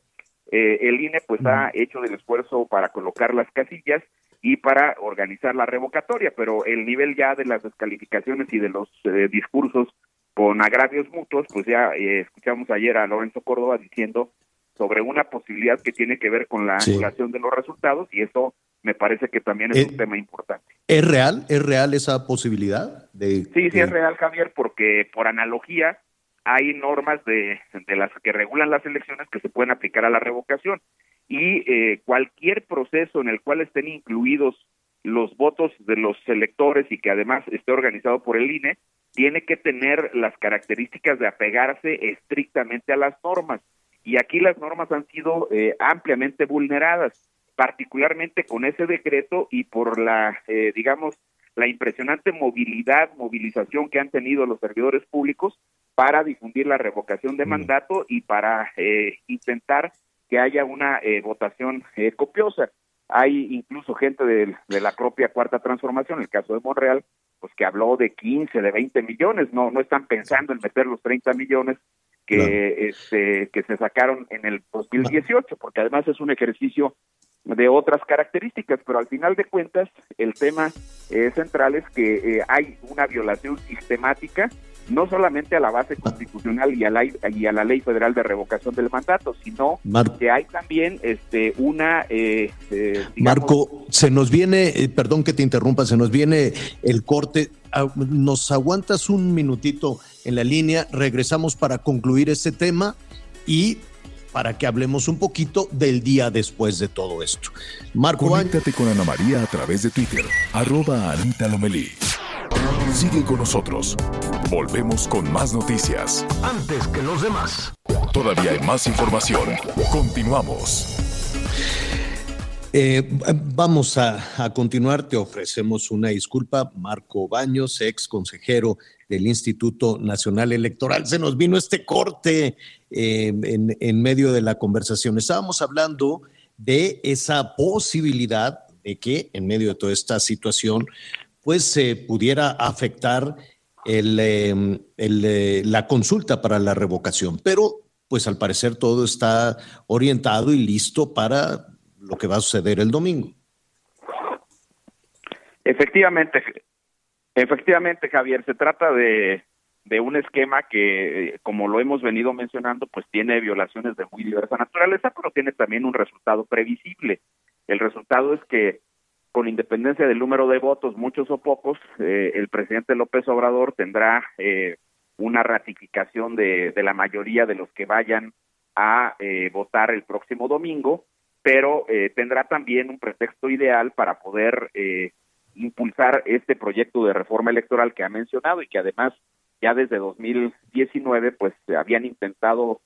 el INE pues ha hecho el esfuerzo para colocar las casillas y para organizar la revocatoria, pero el nivel ya de las descalificaciones y de los eh, discursos con agravios mutuos, pues ya eh, escuchamos ayer a Lorenzo Córdoba diciendo sobre una posibilidad que tiene que ver con la anulación de los resultados y eso me parece que también es eh, un tema importante.
¿Es real? ¿Es real esa posibilidad? De,
sí, sí es real, Javier, porque por analogía hay normas de, de las que regulan las elecciones que se pueden aplicar a la revocación y eh, cualquier proceso en el cual estén incluidos los votos de los electores y que además esté organizado por el INE, tiene que tener las características de apegarse estrictamente a las normas. Y aquí las normas han sido eh, ampliamente vulneradas, particularmente con ese decreto y por la, eh, digamos, la impresionante movilidad, movilización que han tenido los servidores públicos para difundir la revocación de mandato y para intentar que haya una eh, votación eh, copiosa. Hay incluso gente de, la propia Cuarta Transformación, en el caso de Monreal, pues que habló de 15, de 20 millones, no no están pensando en meter los 30 millones que este que se sacaron en el 2018, porque además es un ejercicio de otras características, pero al final de cuentas el tema eh, central es que hay una violación sistemática no solamente a la base constitucional y a la, y a la ley federal de revocación del mandato, sino que hay también este una... Eh,
eh, Marco, se nos viene, eh, perdón que te interrumpa, se nos viene el corte. Ah, ¿Nos aguantas un minutito en la línea? Regresamos para concluir este tema y para que hablemos un poquito del día después de todo esto.
Marco, conéctate con Ana María a través de Twitter, arroba Anita Lomelí. Sigue con nosotros. Volvemos con más noticias.
Antes que los demás.
Todavía hay más información. Continuamos.
Eh, vamos a, continuar. Te ofrecemos una disculpa. Marco Baños, ex consejero del Instituto Nacional Electoral. Se nos vino este corte eh, en, en medio de la conversación. Estábamos hablando de esa posibilidad de que en medio de toda esta situación pues se pudiera afectar em, eh, la consulta para la revocación. Pero pues al parecer todo está orientado y listo para lo que va a suceder el domingo.
Efectivamente, efectivamente, Javier, se trata de, de un esquema que, como lo hemos venido mencionando, pues tiene violaciones de muy diversa naturaleza, pero tiene también un resultado previsible. El resultado es que con independencia del número de votos, muchos o pocos, eh, el presidente López Obrador tendrá eh, una ratificación de, de, la mayoría de los que vayan a eh, votar el próximo domingo, pero tendrá también un pretexto ideal para poder impulsar este proyecto de reforma electoral que ha mencionado y que además ya desde 2019 pues habían intentado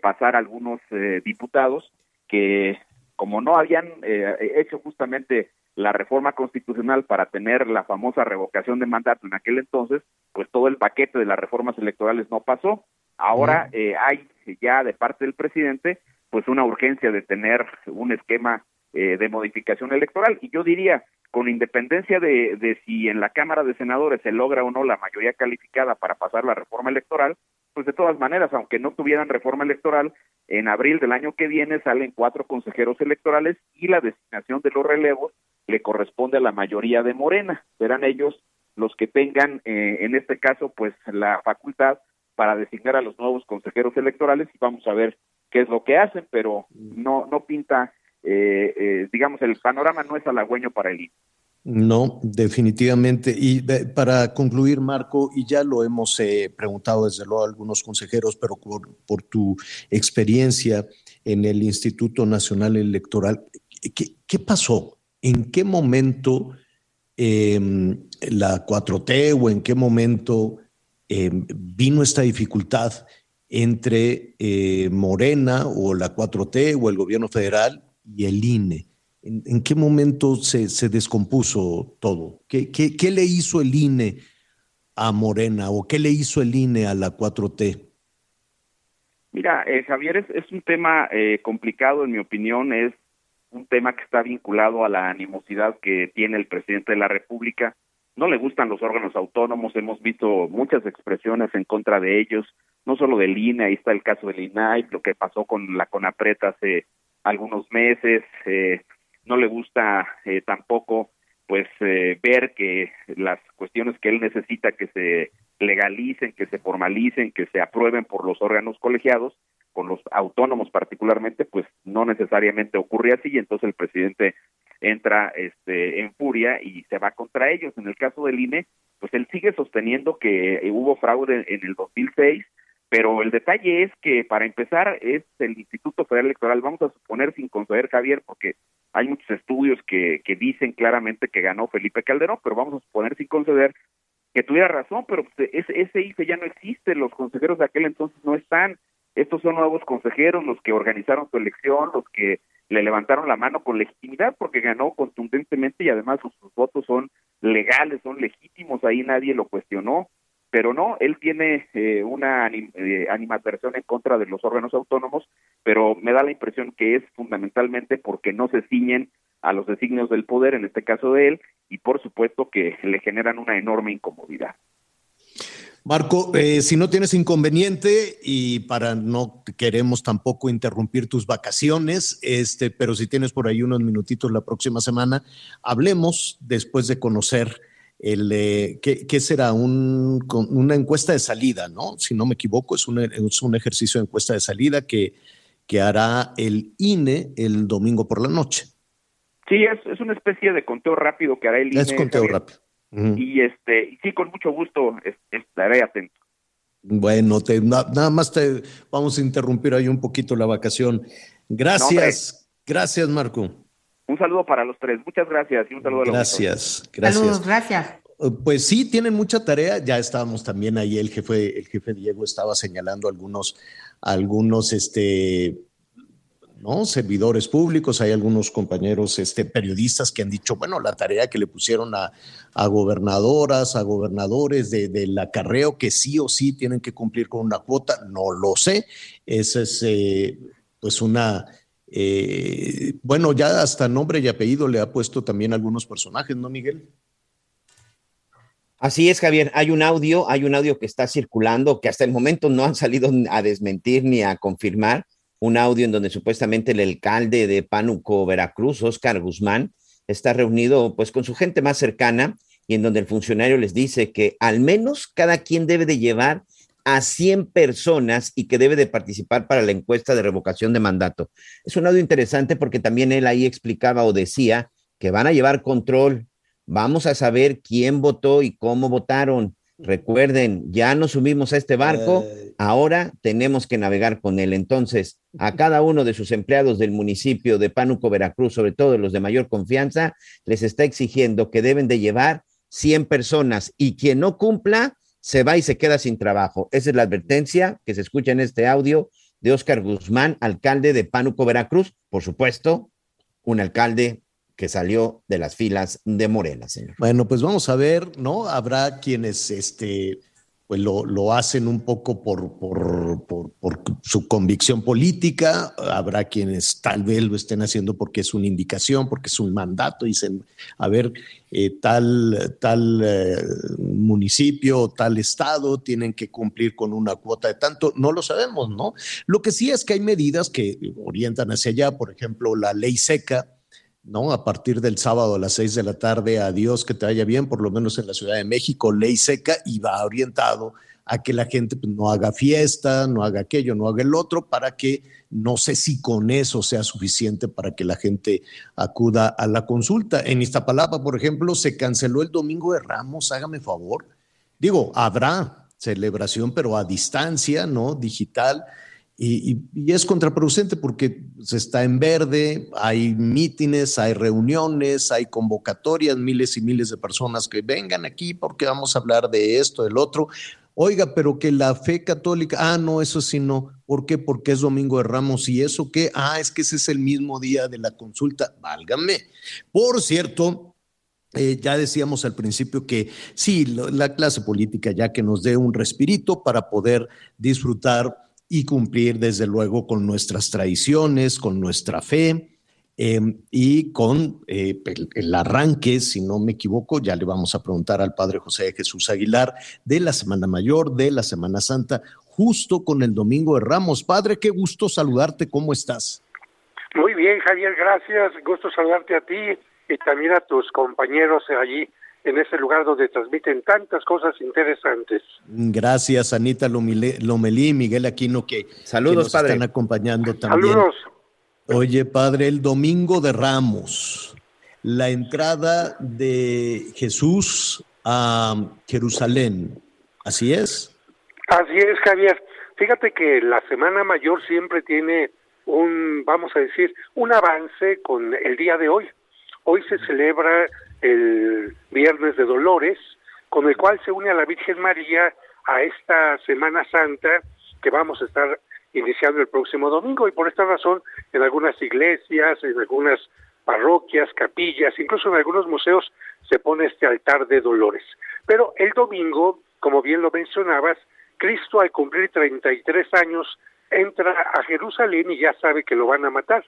pasar algunos diputados que como no habían hecho justamente la reforma constitucional para tener la famosa revocación de mandato en aquel entonces, pues todo el paquete de las reformas electorales no pasó. Ahora eh, hay ya de parte del presidente pues una urgencia de tener un esquema eh, de modificación electoral y yo diría con independencia de, de si en la Cámara de Senadores se logra o no la mayoría calificada para pasar la reforma electoral, pues de todas maneras, aunque no tuvieran reforma electoral, en abril del año que viene salen cuatro consejeros electorales y la designación de los relevos le corresponde a la mayoría de Morena. Serán ellos los que tengan, eh, en este caso, pues la facultad para designar a los nuevos consejeros electorales y vamos a ver qué es lo que hacen, pero no no pinta, eh, eh, digamos, el panorama no es halagüeño para el INE.
No, definitivamente. Y para concluir, Marco, y ya lo hemos preguntado desde luego a algunos consejeros, pero por, tu experiencia en el Instituto Nacional Electoral, ¿qué, qué pasó? ¿en qué momento em, la 4T o en qué momento em, vino esta dificultad entre eh, Morena o la 4T o el gobierno federal y el INE? ¿En, qué momento se, descompuso todo? ¿Qué, le hizo el INE a Morena o qué le hizo el INE a la 4T?
Mira, eh, Javier, es, un tema eh, complicado, en mi opinión, es un tema que está vinculado a la animosidad que tiene el presidente de la República. No le gustan los órganos autónomos, hemos visto muchas expresiones en contra de ellos, no solo del INE, ahí está el caso del INAI, lo que pasó con la CONAPRET hace algunos meses, eh, no le gusta eh, tampoco pues eh, ver que las cuestiones que él necesita que se legalicen, que se formalicen, que se aprueben por los órganos colegiados, con los autónomos particularmente, pues no necesariamente ocurre así y entonces el presidente entra este en furia y se va contra ellos. En el caso del INE, pues él sigue sosteniendo que hubo fraude en el 2006, pero el detalle es que para empezar es el Instituto Federal Electoral, vamos a suponer sin conceder Javier, porque hay muchos estudios que, que dicen claramente que ganó Felipe Calderón, pero vamos a suponer sin conceder que tuviera razón, pero pues, ese, ese IFE ya no existe, los consejeros de aquel entonces no están, estos son nuevos consejeros, los que organizaron su elección, los que le levantaron la mano con legitimidad porque ganó contundentemente y además sus, votos son legales, son legítimos, ahí nadie lo cuestionó, pero no, él tiene eh, una eh, animadversión en contra de los órganos autónomos, pero me da la impresión que es fundamentalmente porque no se ciñen a los designios del poder, en este caso de él, y por supuesto que le generan una enorme incomodidad.
Marco, eh, si no tienes inconveniente y para no queremos tampoco interrumpir tus vacaciones, este, pero si tienes por ahí unos minutitos la próxima semana, hablemos después de conocer el eh, ¿qué, será un, una encuesta de salida, ¿no? Si no me equivoco, es un, es un ejercicio de encuesta de salida que, que hará el INE el domingo por la noche.
Sí, es, es una especie de conteo rápido que hará el INE.
Es conteo rápido.
Y este, sí, con mucho gusto estaré atento.
Bueno, te, nada más te vamos a interrumpir ahí un poquito la vacación. Gracias, gracias Marco.
Un saludo para los tres, muchas gracias y un saludo
Gracias, gracias.
Saludos, gracias.
Eh, pues sí, tienen mucha tarea. Ya estábamos también ahí, el jefe, el jefe Diego estaba señalando algunos, algunos este, ¿no? Servidores públicos, hay algunos compañeros este, periodistas que han dicho, bueno, la tarea que le pusieron a, gobernadoras, a gobernadores de, del acarreo, que sí o sí tienen que cumplir con una cuota, no lo sé. Esa es eh, pues una, eh, bueno, ya hasta nombre y apellido le ha puesto también algunos personajes, ¿no, Miguel?
Así es, Javier. Hay un audio, hay un audio que está circulando que hasta el momento no han salido a desmentir ni a confirmar, un audio en donde supuestamente el alcalde de Pánuco, Veracruz, Oscar Guzmán, está reunido pues con su gente más cercana y en donde el funcionario les dice que al menos cada quien debe de llevar a 100 personas y que debe de participar para la encuesta de revocación de mandato. Es un audio interesante porque también él ahí explicaba o decía que van a llevar control, vamos a saber quién votó y cómo votaron, Recuerden, ya nos subimos a este barco, ahora tenemos que navegar con él. Entonces, a cada uno de sus empleados del municipio de Pánuco, Veracruz, sobre todo los de mayor confianza, les está exigiendo que deben de llevar 100 personas y quien no cumpla, se va y se queda sin trabajo. Esa es la advertencia que se escucha en este audio de Óscar Guzmán, alcalde de Pánuco, Veracruz. Por supuesto, un alcalde que salió de las filas de Morena, señor.
Bueno, pues vamos a ver, ¿no? Habrá quienes este, pues lo, lo hacen un poco por, por, por, por, su convicción política, habrá quienes tal vez lo estén haciendo porque es una indicación, porque es un mandato, dicen, a ver, eh, tal, tal eh, municipio, tal estado tienen que cumplir con una cuota de tanto, no lo sabemos, ¿no? Lo que sí es que hay medidas que orientan hacia allá, por ejemplo, la ley seca, ¿no? A partir del sábado a las seis de la tarde, adiós, que te vaya bien, por lo menos en la Ciudad de México, ley seca y va orientado a que la gente pues, no haga fiesta, no haga aquello, no haga el otro, para que no sé si con eso sea suficiente para que la gente acuda a la consulta. En Iztapalapa, por ejemplo, se canceló el domingo de Ramos, hágame favor. Digo, habrá celebración, pero a distancia, ¿no? Digital y, es contraproducente porque se está en verde, hay mítines, hay reuniones, hay convocatorias, miles y miles de personas que vengan aquí porque vamos a hablar de esto, del otro. Oiga, pero que la fe católica, ah, no, eso sí no. ¿Por qué? Porque es Domingo de Ramos. ¿Y eso qué? Ah, es que ese es el mismo día de la consulta. Válgame. Por cierto, eh, ya decíamos al principio que sí, la clase política ya que nos dé un respirito para poder disfrutar y cumplir desde luego con nuestras tradiciones, con nuestra fe em, y con eh, el, arranque, si no me equivoco, ya le vamos a preguntar al Padre José Jesús Aguilar de la Semana Mayor, de la Semana Santa, justo con el Domingo de Ramos. Padre, qué gusto saludarte, ¿cómo estás?
Muy bien, Javier, gracias. Gusto saludarte a ti y también a tus compañeros allí en ese lugar donde transmiten tantas cosas interesantes.
Gracias, Anita Lomelí, Miguel Aquino, que,
Saludos,
nos están acompañando también.
Saludos.
Oye, padre, el domingo de Ramos, la entrada de Jesús a Jerusalén, ¿así es?
Así es, Javier. Fíjate que la Semana Mayor siempre tiene un, vamos a decir, un avance con el día de hoy. Hoy se celebra el Viernes de Dolores, con el cual se une a la Virgen María a esta Semana Santa que vamos a estar iniciando el próximo domingo y por esta razón en algunas iglesias, en algunas parroquias, capillas, incluso en algunos museos se pone este altar de dolores. Pero el domingo, como bien lo mencionabas, Cristo al cumplir 33 años entra a Jerusalén y ya sabe que lo van a matar.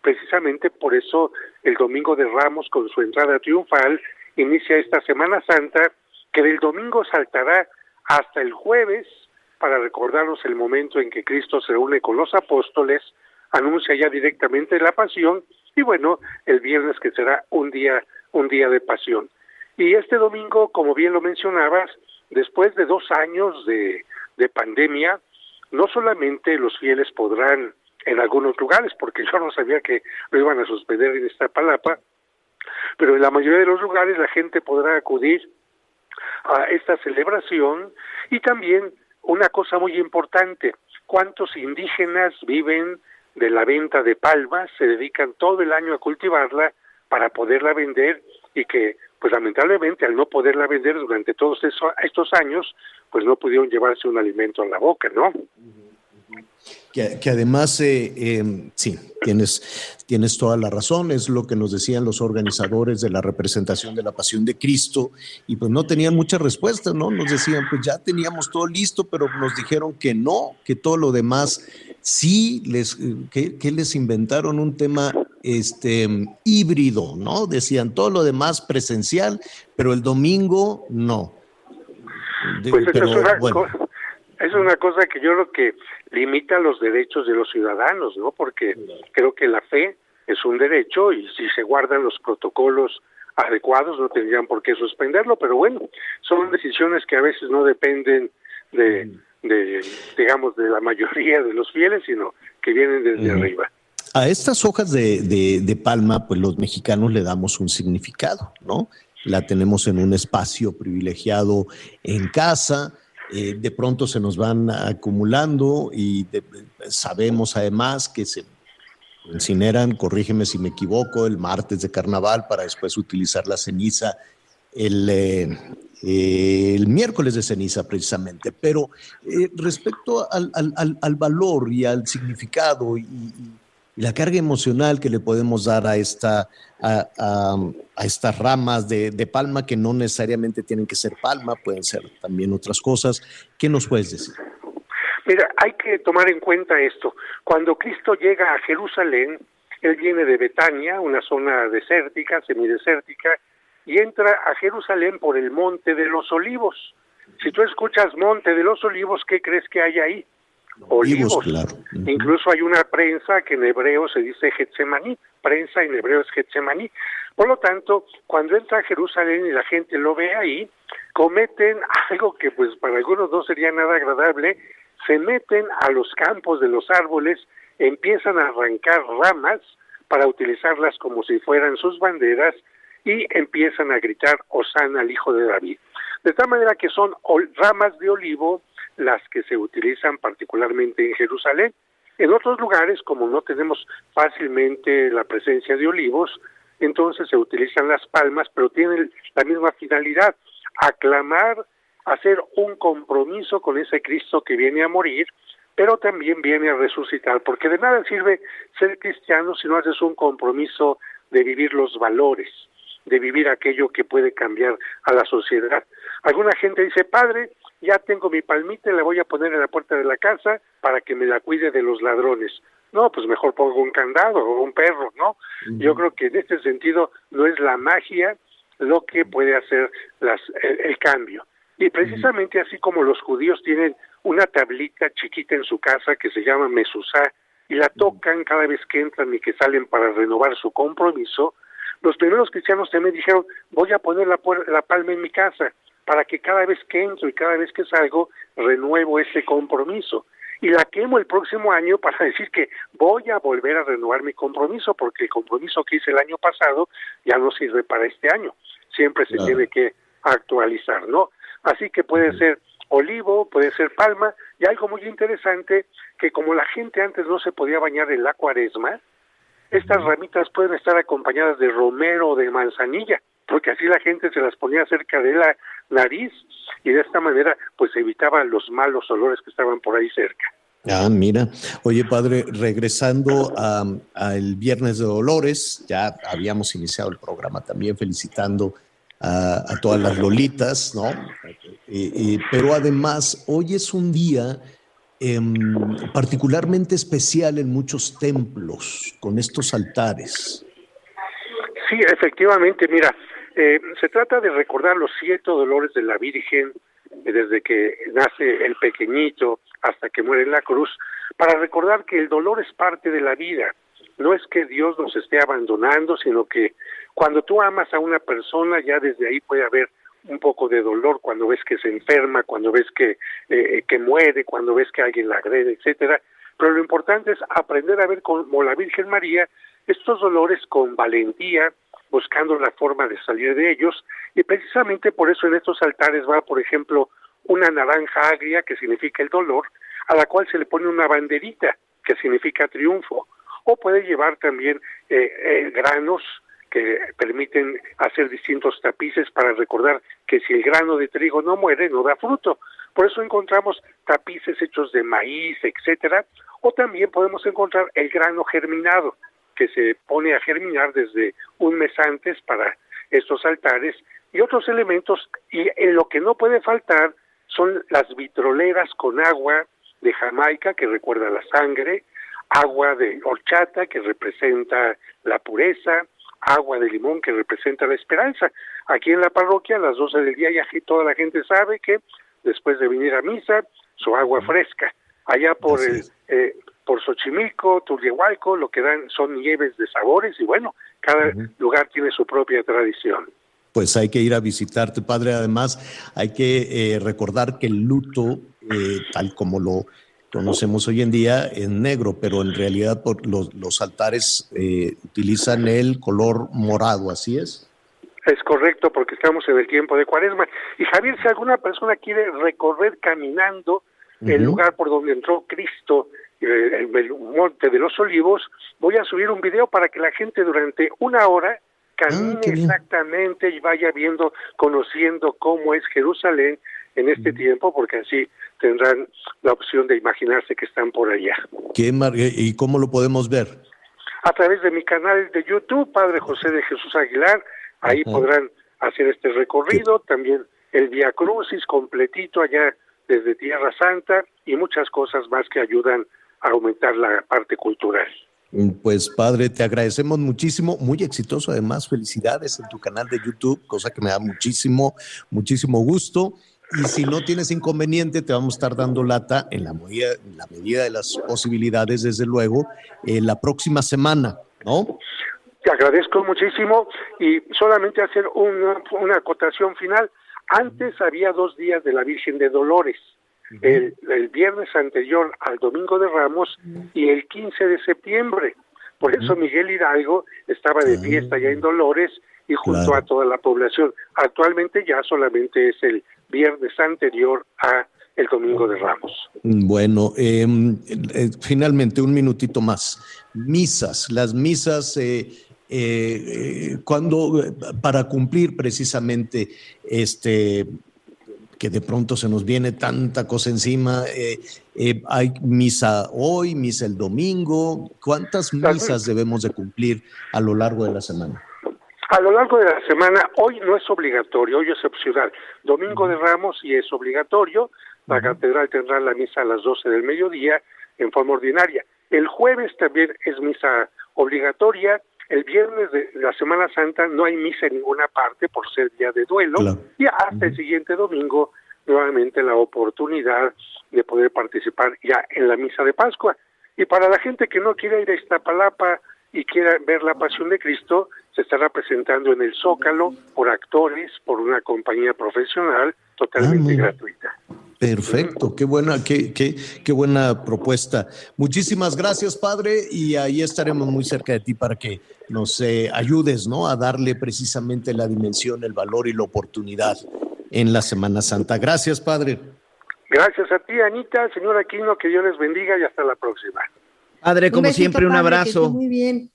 Precisamente por eso el domingo de Ramos, con su entrada triunfal, inicia esta Semana Santa, que del domingo saltará hasta el jueves para recordarnos el momento en que Cristo se reúne con los apóstoles, anuncia ya directamente la pasión y bueno, el viernes que será un día un día de pasión. Y este domingo, como bien lo mencionabas, después de dos años de, de pandemia, no solamente los fieles podrán en algunos lugares, porque yo no sabía que lo iban a suspender en esta palapa, pero en la mayoría de los lugares la gente podrá acudir a esta celebración y también una cosa muy importante, cuántos indígenas viven de la venta de palmas, se dedican todo el año a cultivarla para poderla vender y que pues lamentablemente al no poderla vender durante todos estos años, pues no pudieron llevarse un alimento a la boca, ¿no?
Que, además, eh, em, sí, tienes, tienes toda la razón, es lo que nos decían los organizadores de la representación de la Pasión de Cristo, y pues no tenían mucha respuesta, ¿no? Nos decían, pues ya teníamos todo listo, pero nos dijeron que no, que todo lo demás sí, les, que, que les inventaron un tema este, híbrido, ¿no? Decían todo lo demás presencial, pero el domingo no.
Pues es, una es una cosa que yo creo que limita los derechos de los ciudadanos, ¿no? Porque creo que la fe es un derecho y si se guardan los protocolos adecuados no tendrían por qué suspenderlo, pero bueno, son decisiones que a veces no dependen de, de digamos, de la mayoría de los fieles, sino que vienen desde arriba.
A estas hojas de, de, de, palma, pues los mexicanos le damos un significado, ¿no? La tenemos en un espacio privilegiado en casa, eh, de pronto se nos van acumulando y sabemos además que se incineran, corrígeme si me equivoco, el martes de carnaval para después utilizar la ceniza el, eh, el miércoles de ceniza precisamente. Pero eh, respecto al, al, al, valor y al significado y la carga emocional que le podemos dar a, esta, a, estas ramas de, de, palma que no necesariamente tienen que ser palma, pueden ser también otras cosas. ¿Qué nos puedes decir?
Mira, hay que tomar en cuenta esto. Cuando Cristo llega a Jerusalén, él viene de Betania, una zona desértica, semidesértica, y entra a Jerusalén por el Monte de los Olivos. Si tú escuchas Monte de los Olivos, ¿qué crees que hay ahí? Olivos. Claro. Incluso hay una prensa que en hebreo se dice Getsemaní, prensa en hebreo es Getsemaní. Por lo tanto, cuando entra a Jerusalén y la gente lo ve ahí, cometen algo que pues para algunos no sería nada agradable, se meten a los campos de los árboles, empiezan a arrancar ramas para utilizarlas como si fueran sus banderas y empiezan a gritar Osana al hijo de David. De tal manera que son ramas de olivo las que se utilizan particularmente en Jerusalén. En otros lugares, como no tenemos fácilmente la presencia de olivos, entonces se utilizan las palmas, pero tienen la misma finalidad, aclamar, hacer un compromiso con ese Cristo que viene a morir, pero también viene a resucitar, porque de nada sirve ser cristiano si no haces un compromiso de vivir los valores, de vivir aquello que puede cambiar a la sociedad. Alguna gente dice, padre, ya tengo mi palmita y la voy a poner en la puerta de la casa para que me la cuide de los ladrones. No, pues mejor pongo un candado o un perro, ¿no? Yo creo que en este sentido no es la magia lo que puede hacer las, el, cambio. Y precisamente así como los judíos tienen una tablita chiquita en su casa que se llama Mesusá y la tocan cada vez que entran y que salen para renovar su compromiso, los primeros cristianos también dijeron, voy a poner la, la palma en mi casa para que cada vez que entro y cada vez que salgo renuevo ese compromiso. Y la quemo el próximo año para decir que voy a volver a renovar mi compromiso, porque el compromiso que hice el año pasado ya no sirve para este año. Siempre se tiene que actualizar, ¿no? Así que puede ser olivo, puede ser palma, y algo muy interesante, que como la gente antes no se podía bañar en la cuaresma, estas ramitas pueden estar acompañadas de romero o de manzanilla porque así la gente se las ponía cerca de la nariz y de esta manera pues evitaba los malos olores que estaban por ahí cerca.
Ah, mira. Oye, padre, regresando al Viernes de Dolores, ya habíamos iniciado el programa también felicitando a, todas las lolitas, ¿no? pero además, hoy es un día em, particularmente especial en muchos templos, con estos altares.
Sí, efectivamente, mira, eh, se trata de recordar los siete dolores de la Virgen eh, desde que nace el pequeñito hasta que muere en la cruz, para recordar que el dolor es parte de la vida. No es que Dios nos esté abandonando, sino que cuando tú amas a una persona, ya desde ahí puede haber un poco de dolor cuando ves que se enferma, cuando ves que, eh, que muere, cuando ves que alguien la agrede, etcétera. Pero lo importante es aprender a ver como la Virgen María estos dolores con valentía, buscando la forma de salir de ellos y precisamente por eso en estos altares va, por ejemplo, una naranja agria que significa el dolor, a la cual se le pone una banderita que significa triunfo, o puede llevar también eh, eh, granos que permiten hacer distintos tapices para recordar que si el grano de trigo no muere, no da fruto. Por eso encontramos tapices hechos de maíz, etcétera, o también podemos encontrar el grano germinado, que se pone a germinar desde un mes antes para estos altares y otros elementos y en lo que no puede faltar son las vitroleras con agua de Jamaica que recuerda la sangre, agua de horchata que representa la pureza, agua de limón que representa la esperanza. Aquí en la parroquia a las 12 del día ya toda la gente sabe que después de venir a misa, su agua fresca. Allá por el, eh, por Xochimilco, Turrihualco, lo que dan son nieves de sabores y bueno, cada lugar tiene su propia tradición.
Pues hay que ir a visitarte, padre. Además, hay que eh, recordar que el luto, eh, tal como lo conocemos hoy en día, es negro, pero en realidad por los, los altares eh, utilizan el color morado, ¿así es?
Es correcto, porque estamos en el tiempo de cuaresma. Y Javier, si alguna persona quiere recorrer caminando el lugar por donde entró Cristo eh, el Monte de los Olivos, voy a subir un video para que la gente durante una hora camine ah, exactamente y vaya viendo, conociendo cómo es Jerusalén en este tiempo, porque así tendrán la opción de imaginarse que están por allá.
¿Qué, ¿Y cómo lo podemos ver?
a través de mi canal de YouTube, Padre José de Jesús Aguilar. Ahí podrán hacer este recorrido, también el Via Crucis completito allá desde Tierra Santa y muchas cosas más que ayudan aumentar la parte cultural.
Pues padre, te agradecemos muchísimo, muy exitoso además, felicidades en tu canal de YouTube, cosa que me da muchísimo, muchísimo gusto. Y si no tienes inconveniente, te vamos a estar dando lata en la medida, en la medida de las posibilidades, desde luego, eh, la próxima semana, ¿no?
Te agradezco muchísimo y solamente hacer una, una acotación final. Antes había dos días de la Virgen de Dolores, el, el, viernes anterior al Domingo de Ramos y el 15 de septiembre. Por eso Miguel Hidalgo estaba de fiesta ya en Dolores y junto a toda la población. Actualmente ya solamente es el viernes anterior a el Domingo de Ramos.
Bueno, em, eh, finalmente un minutito más. Misas, las misas, eh, eh, cuando para cumplir precisamente este que de pronto se nos viene tanta cosa encima. hay misa hoy, misa el domingo. ¿Cuántas misas debemos de cumplir a lo largo de la semana?
A lo largo de la semana, hoy no es obligatorio, hoy es opcional. Domingo de Ramos sí es obligatorio. La catedral tendrá la misa a las 12 del mediodía en forma ordinaria. El jueves también es misa obligatoria. El viernes de la Semana Santa no hay misa en ninguna parte por ser día de duelo. Y hasta el siguiente domingo, nuevamente la oportunidad de poder participar ya en la misa de Pascua. Y para la gente que no quiere ir a Iztapalapa y quiera ver la Pasión de Cristo, se estará presentando en el Zócalo por actores, por una compañía profesional totalmente gratuita.
Perfecto, qué buena, qué, qué, qué buena propuesta. Muchísimas gracias, padre, y ahí estaremos muy cerca de ti para que nos eh, ayudes, ¿no? A darle precisamente la dimensión, el valor y la oportunidad en la Semana Santa. Gracias, padre.
Gracias a ti, Anita, señor Aquino, que Dios les bendiga y hasta la próxima.
Padre, como siempre, un abrazo.
muy bien.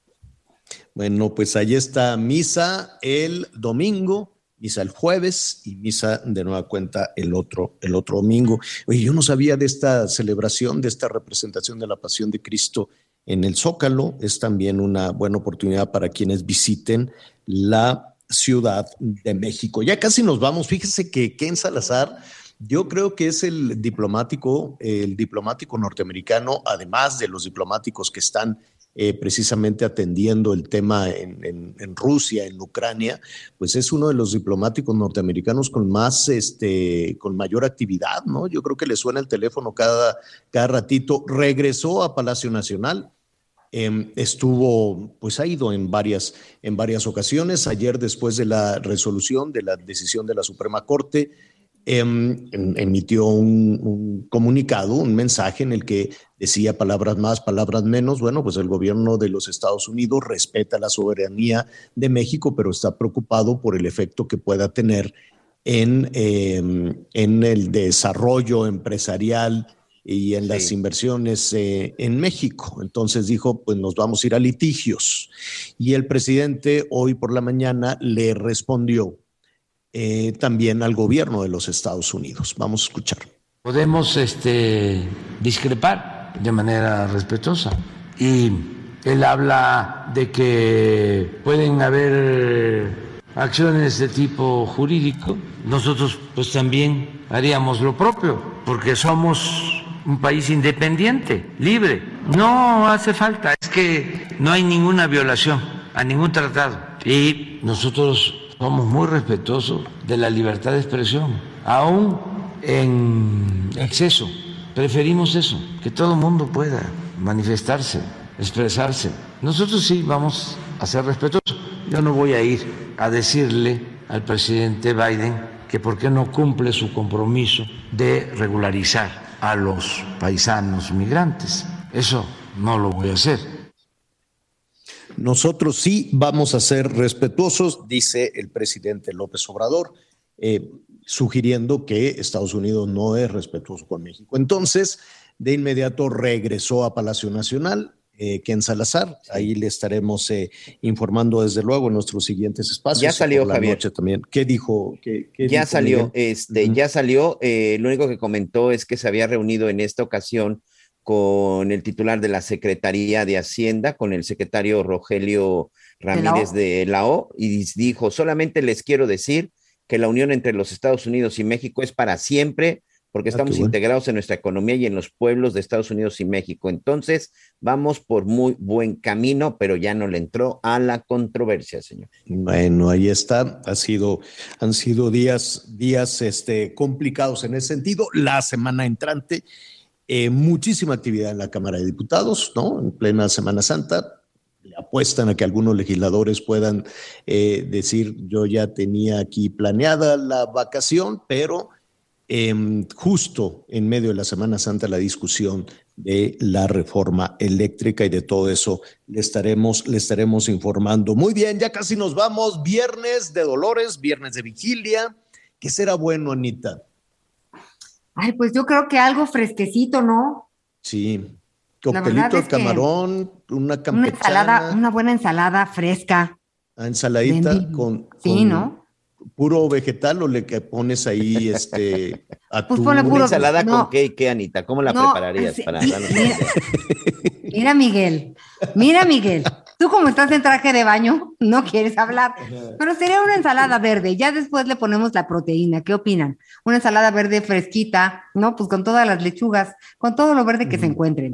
Bueno, pues ahí está misa el domingo, misa el jueves y misa de nueva cuenta el otro, el otro domingo. Oye, yo no sabía de esta celebración, de esta representación de la Pasión de Cristo en el Zócalo. Es también una buena oportunidad para quienes visiten la Ciudad de México. Ya casi nos vamos. Fíjese que Ken Salazar, yo creo que es el diplomático, el diplomático norteamericano, además de los diplomáticos que están eh, precisamente atendiendo el tema en, Rusia, en Ucrania, pues es uno de los diplomáticos norteamericanos con más, este, con mayor actividad, ¿no? Yo creo que le suena el teléfono cada, cada ratito. Regresó a Palacio Nacional. Em, estuvo, pues ha ido en varias, en varias ocasiones. Ayer, después de la resolución de la decisión de la Suprema Corte, Em, emitió un, comunicado, un mensaje en el que decía palabras más, palabras menos. Bueno, pues el gobierno de los Estados Unidos respeta la soberanía de México, pero está preocupado por el efecto que pueda tener en, em, en el desarrollo empresarial y en las inversiones eh, en México. Entonces dijo, pues nos vamos a ir a litigios. Y el presidente hoy por la mañana le respondió eh, también al gobierno de los Estados Unidos. Vamos a escuchar.
Podemos este, discrepar de manera respetuosa y él habla de que pueden haber acciones de tipo jurídico. Nosotros pues también haríamos lo propio porque somos un país independiente, libre. No hace falta, es que no hay ninguna violación a ningún tratado y nosotros somos muy respetuosos de la libertad de expresión, aún en exceso. Preferimos eso, que todo el mundo pueda manifestarse, expresarse. Nosotros sí vamos a ser respetuosos. Yo no voy a ir a decirle al presidente Biden que por qué no cumple su compromiso de regularizar a los paisanos migrantes. Eso no lo voy a hacer.
Nosotros sí vamos a ser respetuosos, dice el presidente López Obrador, eh, sugiriendo que Estados Unidos no es respetuoso con México. Entonces, de inmediato regresó a Palacio Nacional. Eh, Ken Salazar, ahí le estaremos eh, informando desde luego en nuestros siguientes espacios.
Ya salió Javier.
también. ¿Qué dijo? ¿Qué,
ya salió, este, ya salió. lo único que comentó es que se había reunido en esta ocasión con el titular de la Secretaría de Hacienda, con el secretario Rogelio Ramírez de la O, y dijo, solamente les quiero decir que la unión entre los Estados Unidos y México es para siempre, porque estamos integrados en nuestra economía y en los pueblos de Estados Unidos y México. Entonces, vamos por muy buen camino, pero ya no le entró a la controversia, señor.
Bueno, ahí está. Ha sido, han sido días, días este, complicados en ese sentido. La semana entrante, eh, muchísima actividad en la Cámara de Diputados, ¿no? En plena Semana Santa. Le apuestan a que algunos legisladores puedan eh, decir, yo ya tenía aquí planeada la vacación, pero Em, justo en medio de la Semana Santa la discusión de la reforma eléctrica y de todo eso le estaremos, le estaremos informando. Muy bien, ya casi nos vamos. Viernes de Dolores, viernes de vigilia. ¿Qué será bueno, Anita?
Ay, pues yo creo que algo fresquecito, ¿no?
Sí. Coctelito de camarón, una campechana.
Una ensalada, una buena ensalada fresca.
Ah, ensaladita con,
Sí, ¿no?
puro vegetal o le pones ahí este
atún? Pues puro, Una ensalada con qué, qué, Anita, ¿cómo la prepararías para mira,
mira, Miguel, mira Miguel, tú como estás en traje de baño, no quieres hablar, pero sería una ensalada verde, ya después le ponemos la proteína, ¿qué opinan? Una ensalada verde fresquita, ¿no? Pues con todas las lechugas, con todo lo verde que se encuentren.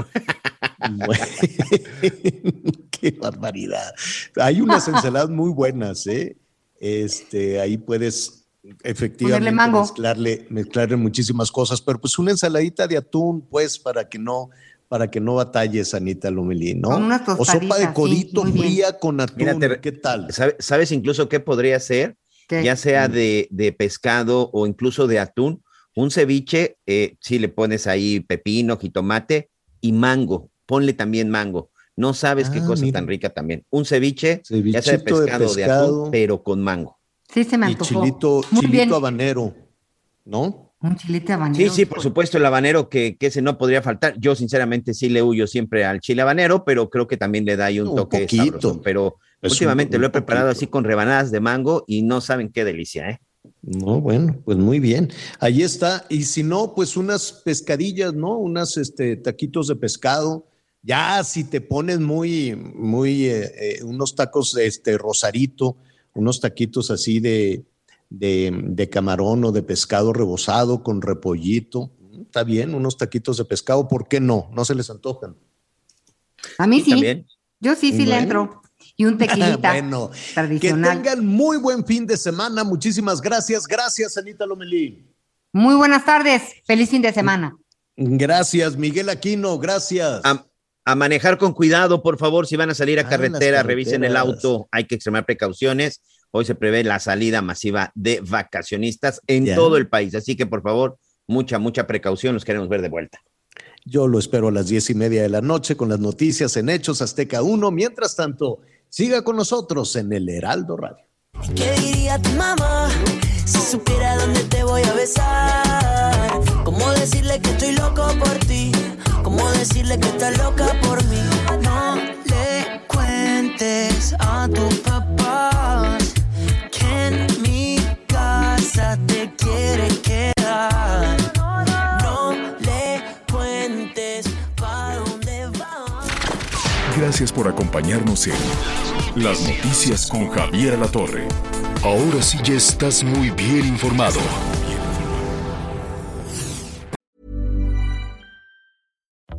qué barbaridad. Hay unas ensaladas muy buenas, ¿eh? Este, ahí puedes efectivamente mezclarle, mezclarle muchísimas cosas, pero pues una ensaladita de atún, pues, para que no, para que no batalles, Anita Lomelí, ¿no? o sopa de codito fría con atún, ¿qué tal?
¿Sabes incluso qué podría ser? Ya sea mm. de, pescado o incluso de atún, un ceviche, eh, si le pones ahí pepino, jitomate y mango, ponle también mango. No sabes qué ah, cosa tan rica también. Un ceviche, ya sea de pescado, de, de, atún, pero con mango.
Sí, se me antojó.
Y chilito, chilito habanero, ¿no?
Un chilito habanero.
Sí, sí, por supuesto, el habanero que, que, ese no podría faltar. Yo, sinceramente, sí le huyo siempre al chile habanero, pero creo que también le da ahí un, toque sabroso. Pero últimamente lo he preparado así con rebanadas de mango y no saben qué delicia, ¿eh?
No, bueno, pues muy bien. Ahí está. Y si no, pues unas pescadillas, ¿no? Unas este, taquitos de pescado ya si te pones muy, muy, eh, eh, unos tacos de este rosarito, unos taquitos así de, de, camarón o de pescado rebozado con repollito, está bien, unos taquitos de pescado, ¿por qué no? No se les antojan.
A mí sí. Yo sí, sí le entro. Y un tequilita bueno, tradicional.
Que tengan muy buen fin de semana. Muchísimas gracias. Gracias, Anita Lomelí.
Muy buenas tardes. Feliz fin de semana.
Gracias, Miguel Aquino. Gracias
a manejar con cuidado, por favor, si van a salir a ah, carretera, revisen el auto, hay que extremar precauciones. Hoy se prevé la salida masiva de vacacionistas en todo el país, así que por favor, mucha, mucha precaución, los queremos ver de vuelta.
Yo lo espero a las diez y media de la noche con las noticias en Hechos Azteca 1. Mientras tanto, siga con nosotros en el Heraldo Radio.
¿Qué diría tu mamá si supiera dónde te voy a besar? ¿Cómo decirle que estoy loco por ti? ¿Cómo decirle que estás loca por mí? No le cuentes a tus papás quiere quedar. No le cuentes para dónde vas.
Gracias por acompañarnos en Las Noticias con Javier La Torre. Ahora sí ya estás muy bien informado.